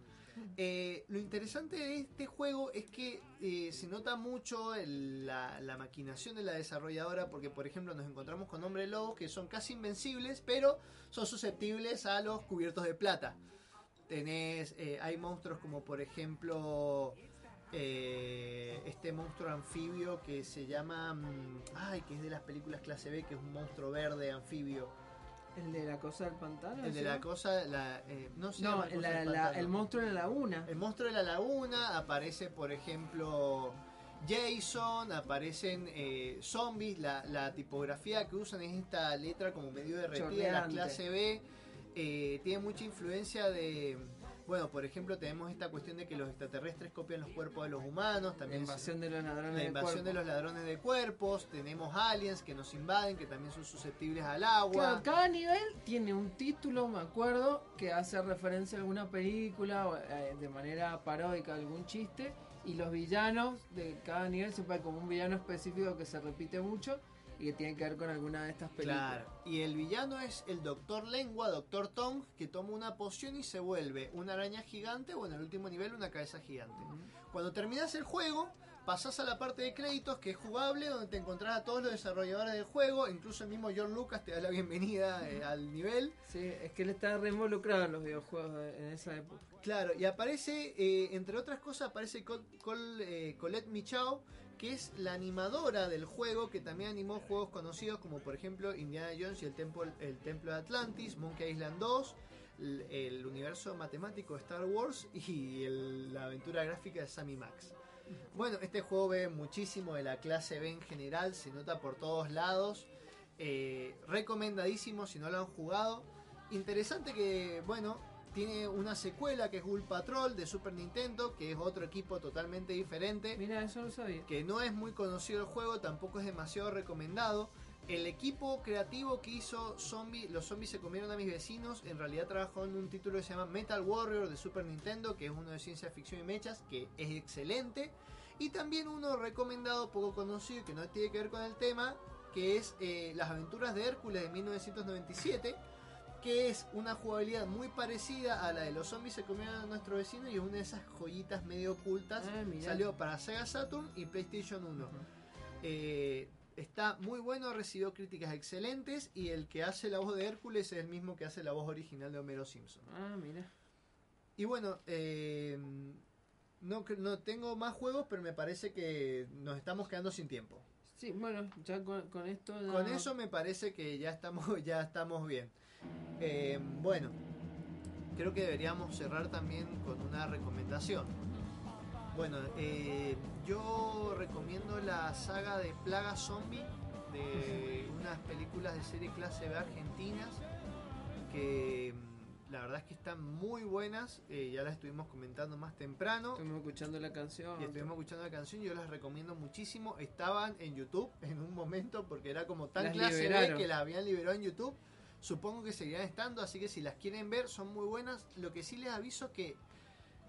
Eh, lo interesante de este juego es que eh, se nota mucho el- la, la maquinación de la desarrolladora porque por ejemplo nos encontramos con hombres lobos que son casi invencibles pero son susceptibles a los cubiertos de plata. Tenés, eh, hay monstruos como por ejemplo eh, este monstruo anfibio que se llama, mm, ay, que es de las películas clase B, que es un monstruo verde anfibio. ¿El de la cosa del pantano? El de la cosa, la, eh, no se No, llama la- cosa del la- pantano. el monstruo de la laguna. El monstruo de la laguna, aparece por ejemplo Jason, aparecen eh, zombies, la, la tipografía que usan es esta letra como medio derretida de la Chorreante. clase B, eh, tiene mucha influencia de... Bueno, por ejemplo, tenemos esta cuestión de que los extraterrestres copian los cuerpos de los humanos. La También invasión de los ladrones la de invasión de los ladrones de cuerpos. Tenemos aliens que nos invaden, que también son susceptibles al agua. Claro, cada nivel tiene un título, me acuerdo, que hace referencia a alguna película eh, de manera paródica, algún chiste. Y los villanos de cada nivel siempre hay como un villano específico que se repite mucho y que tiene que ver con alguna de estas películas. Claro, y el villano es el Doctor Lengua, Doctor Tongue, que toma una poción y se vuelve una araña gigante o en el último nivel una cabeza gigante. Cuando terminas el juego, pasás a la parte de créditos que es jugable, donde te encontrás a todos los desarrolladores del juego, incluso el mismo John Lucas te da la bienvenida eh, al nivel. Sí, es que él está re involucrado en los videojuegos de- en esa época. Claro, y aparece, eh, entre otras cosas, aparece Col- Col- eh, Colette Michao, que es la animadora del juego, que también animó juegos conocidos como por ejemplo Indiana Jones y el Templo, el Templo de Atlantis, Monkey Island 2, el, universo matemático de Star Wars y la aventura gráfica de Sammy Max. Bueno, este juego ve muchísimo de la clase B en general, se nota por todos lados. Eh, recomendadísimo si no lo han jugado. Interesante que, bueno, tiene una secuela que es Ghoul Patrol de Super Nintendo, que es otro equipo totalmente diferente. Mira, eso lo sabía. Que no es muy conocido el juego, tampoco es demasiado recomendado. El equipo creativo que hizo Zombie, los zombies se comieron a mis vecinos, en realidad trabajó en un título que se llama Metal Warrior de Super Nintendo, que es uno de ciencia ficción y mechas, que es excelente. Y también uno recomendado, poco conocido, que no tiene que ver con el tema, que es eh, Las aventuras de Hércules de 1997, que es una jugabilidad muy parecida a la de los zombies se comieron a nuestro vecino y es una de esas joyitas medio ocultas. Ah. Salió para Sega Saturn y PlayStation 1. Eh, está muy bueno, recibió críticas excelentes y el que hace la voz de Hércules es el mismo que hace la voz original de Homero Simpson. Ah, mira. Y bueno, eh, no, no tengo más juegos, pero me parece que nos estamos quedando sin tiempo. Sí, bueno, ya con, con esto. ya- Con eso me parece que ya estamos, ya estamos bien. Eh, bueno, creo que deberíamos cerrar también con una recomendación. Bueno, eh, yo recomiendo la saga de Plaga Zombie de unas películas de serie clase B argentinas que mm, la verdad es que están muy buenas. eh, ya las estuvimos comentando más temprano. Estuvimos escuchando la canción. Y estuvimos escuchando la canción, yo las recomiendo muchísimo. Estaban en YouTube en un momento porque era como tan Las clase B que las habían liberado en YouTube. Supongo que seguirán estando, así que si las quieren ver son muy buenas. Lo que sí les aviso que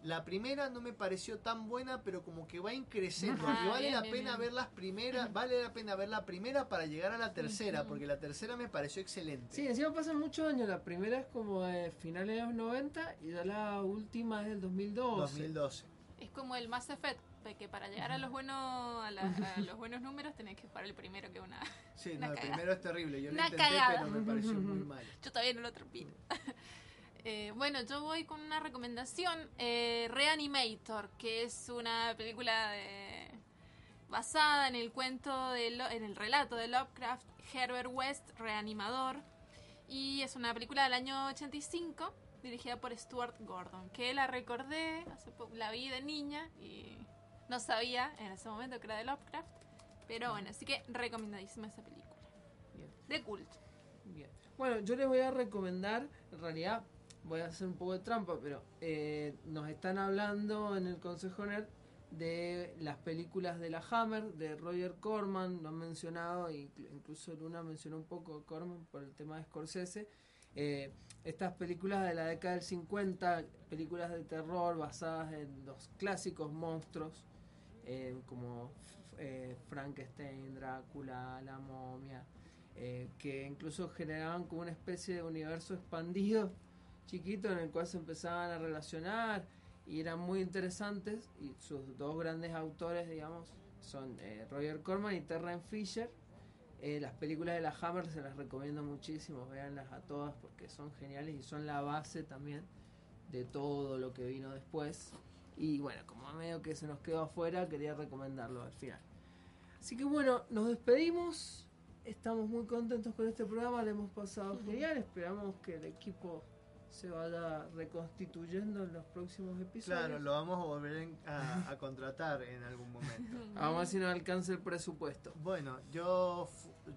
la primera no me pareció tan buena, pero como que va increciendo. Ah, y vale bien, la bien, pena bien. ver las primeras, vale la pena ver la primera para llegar a la tercera, porque la tercera me pareció excelente. Sí, encima pasan muchos años. La primera es como de finales de los 90 y ya la última es del 2012. 2012. Es como el Mass Effect, de que para llegar a los buenos a, la- a los buenos números tenés que jugar el primero que una. Sí, una no, el primero es terrible. Yo lo Una intenté, cagada. pero me pareció muy. Yo todavía no lo termino. Eh, bueno, yo voy con una recomendación. eh, Reanimator, que es una película de- basada en el cuento, de Lo- en el relato de Lovecraft, Herbert West, Reanimador. Y es una película del año 85, dirigida por Stuart Gordon, que la recordé, hace po- la vi de niña y no sabía en ese momento que era de Lovecraft. Pero bueno, así que recomendadísima esa película. Bien. De culto. Bien. Bueno, yo les voy a recomendar, en realidad voy a hacer un poco de trampa, pero eh, nos están hablando en el Consejo Nerd de las películas de la Hammer, de Roger Corman, lo han mencionado, incluso Luna mencionó un poco Corman por el tema de Scorsese. Eh, estas películas de la década del 50, películas de terror basadas en los clásicos monstruos, eh, como eh, Frankenstein, Drácula, la momia, eh, que incluso generaban como una especie de universo expandido, chiquito, en el cual se empezaban a relacionar y eran muy interesantes. Y sus dos grandes autores, digamos, son Roger Corman y Terrence Fisher. Las películas de la Hammer se las recomiendo muchísimo, véanlas a todas porque son geniales y son la base también de todo lo que vino después. Y bueno, como medio que se nos quedó afuera, quería recomendarlo al final. Así que bueno, nos despedimos. Estamos muy contentos con este programa, le hemos pasado genial. Esperamos que el equipo se vaya reconstituyendo en los próximos episodios. Claro, lo vamos a volver a, a contratar en algún momento. Vamos a ver si nos alcanza el presupuesto. Bueno, yo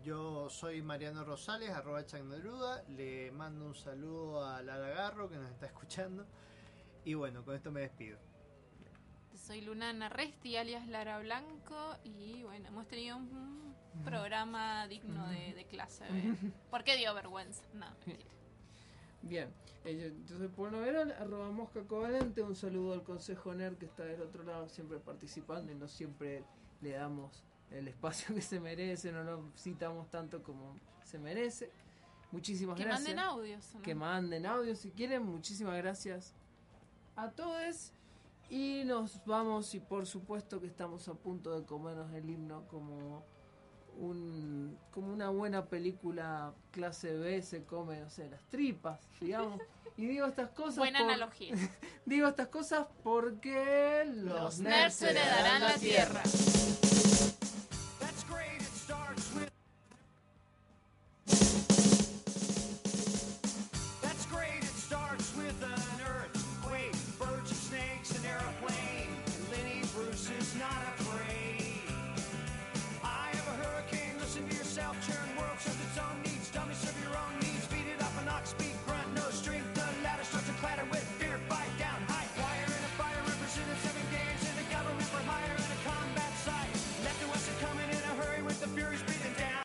yo soy Mariano Rosales, arroba Chagneruda. Le mando un saludo a Lara Garro que nos está escuchando. Y bueno, con esto me despido. Soy Luna Narresti, alias Lara Blanco, y bueno, hemos tenido un programa digno de, de clase B. ¿Por qué dio vergüenza? No, mentira. Bien, eh, yo, yo soy Noverol, arroba Mosca Covalente. Un saludo al Consejo NER que está del otro lado siempre participando y no siempre le damos el espacio que se merece, no lo citamos tanto como se merece. Muchísimas Que gracias. manden audios, ¿no? Que manden audios si quieren. Muchísimas gracias a todos. Y nos vamos y por supuesto que estamos a punto de comernos el himno como un como una buena película clase B se come, no sé, las tripas, digamos. Y digo estas cosas Buena por- analogía. digo estas cosas porque los, Los nerds heredarán la tierra.